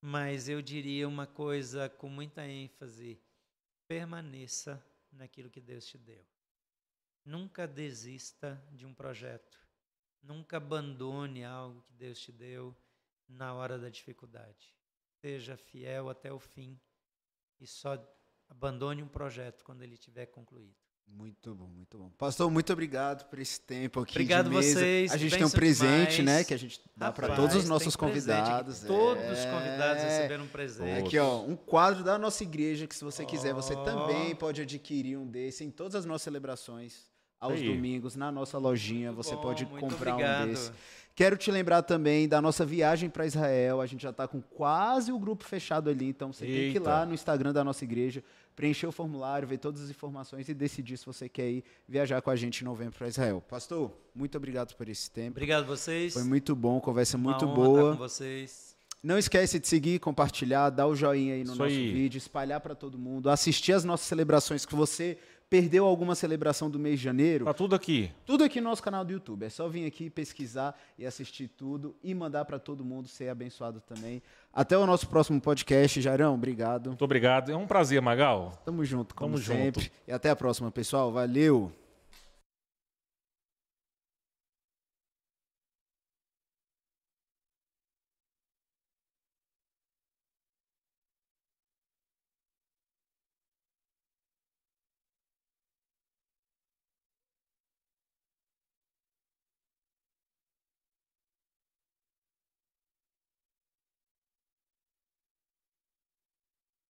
Mas eu diria uma coisa com muita ênfase: permaneça naquilo que Deus te deu. Nunca desista de um projeto. Nunca abandone algo que Deus te deu na hora da dificuldade. Seja fiel até o fim e só abandone um projeto quando ele tiver concluído. Muito bom, muito bom. Pastor, muito obrigado por esse tempo aqui Obrigado de mesa. vocês. A gente tem um presente, demais. né, que a gente dá para todos os nossos convidados. Todos os convidados receberam um presente. Aqui, ó, um quadro da nossa igreja que se você quiser, você também pode adquirir um desse em todas as nossas celebrações aos Aí. domingos na nossa lojinha. Muito você bom, pode comprar obrigado. um desse. Quero te lembrar também da nossa viagem para Israel. A gente já está com quase o grupo fechado ali, então você Eita. tem que ir lá no Instagram da nossa igreja, preencher o formulário, ver todas as informações e decidir se você quer ir viajar com a gente em novembro para Israel. Pastor, muito obrigado por esse tempo. Obrigado a vocês. Foi muito bom, conversa Uma muito boa. Estar com vocês. Não esquece de seguir, compartilhar, dar o joinha aí no Isso nosso aí. vídeo, espalhar para todo mundo, assistir as nossas celebrações que você perdeu alguma celebração do mês de janeiro. Tá tudo aqui. Tudo aqui no nosso canal do YouTube. É só vir aqui pesquisar e assistir tudo e mandar para todo mundo ser abençoado também. Até o nosso próximo podcast. Jarão, obrigado. Muito obrigado. É um prazer, Magal. Tamo junto, como Tamo sempre. Junto. E até a próxima, pessoal. Valeu.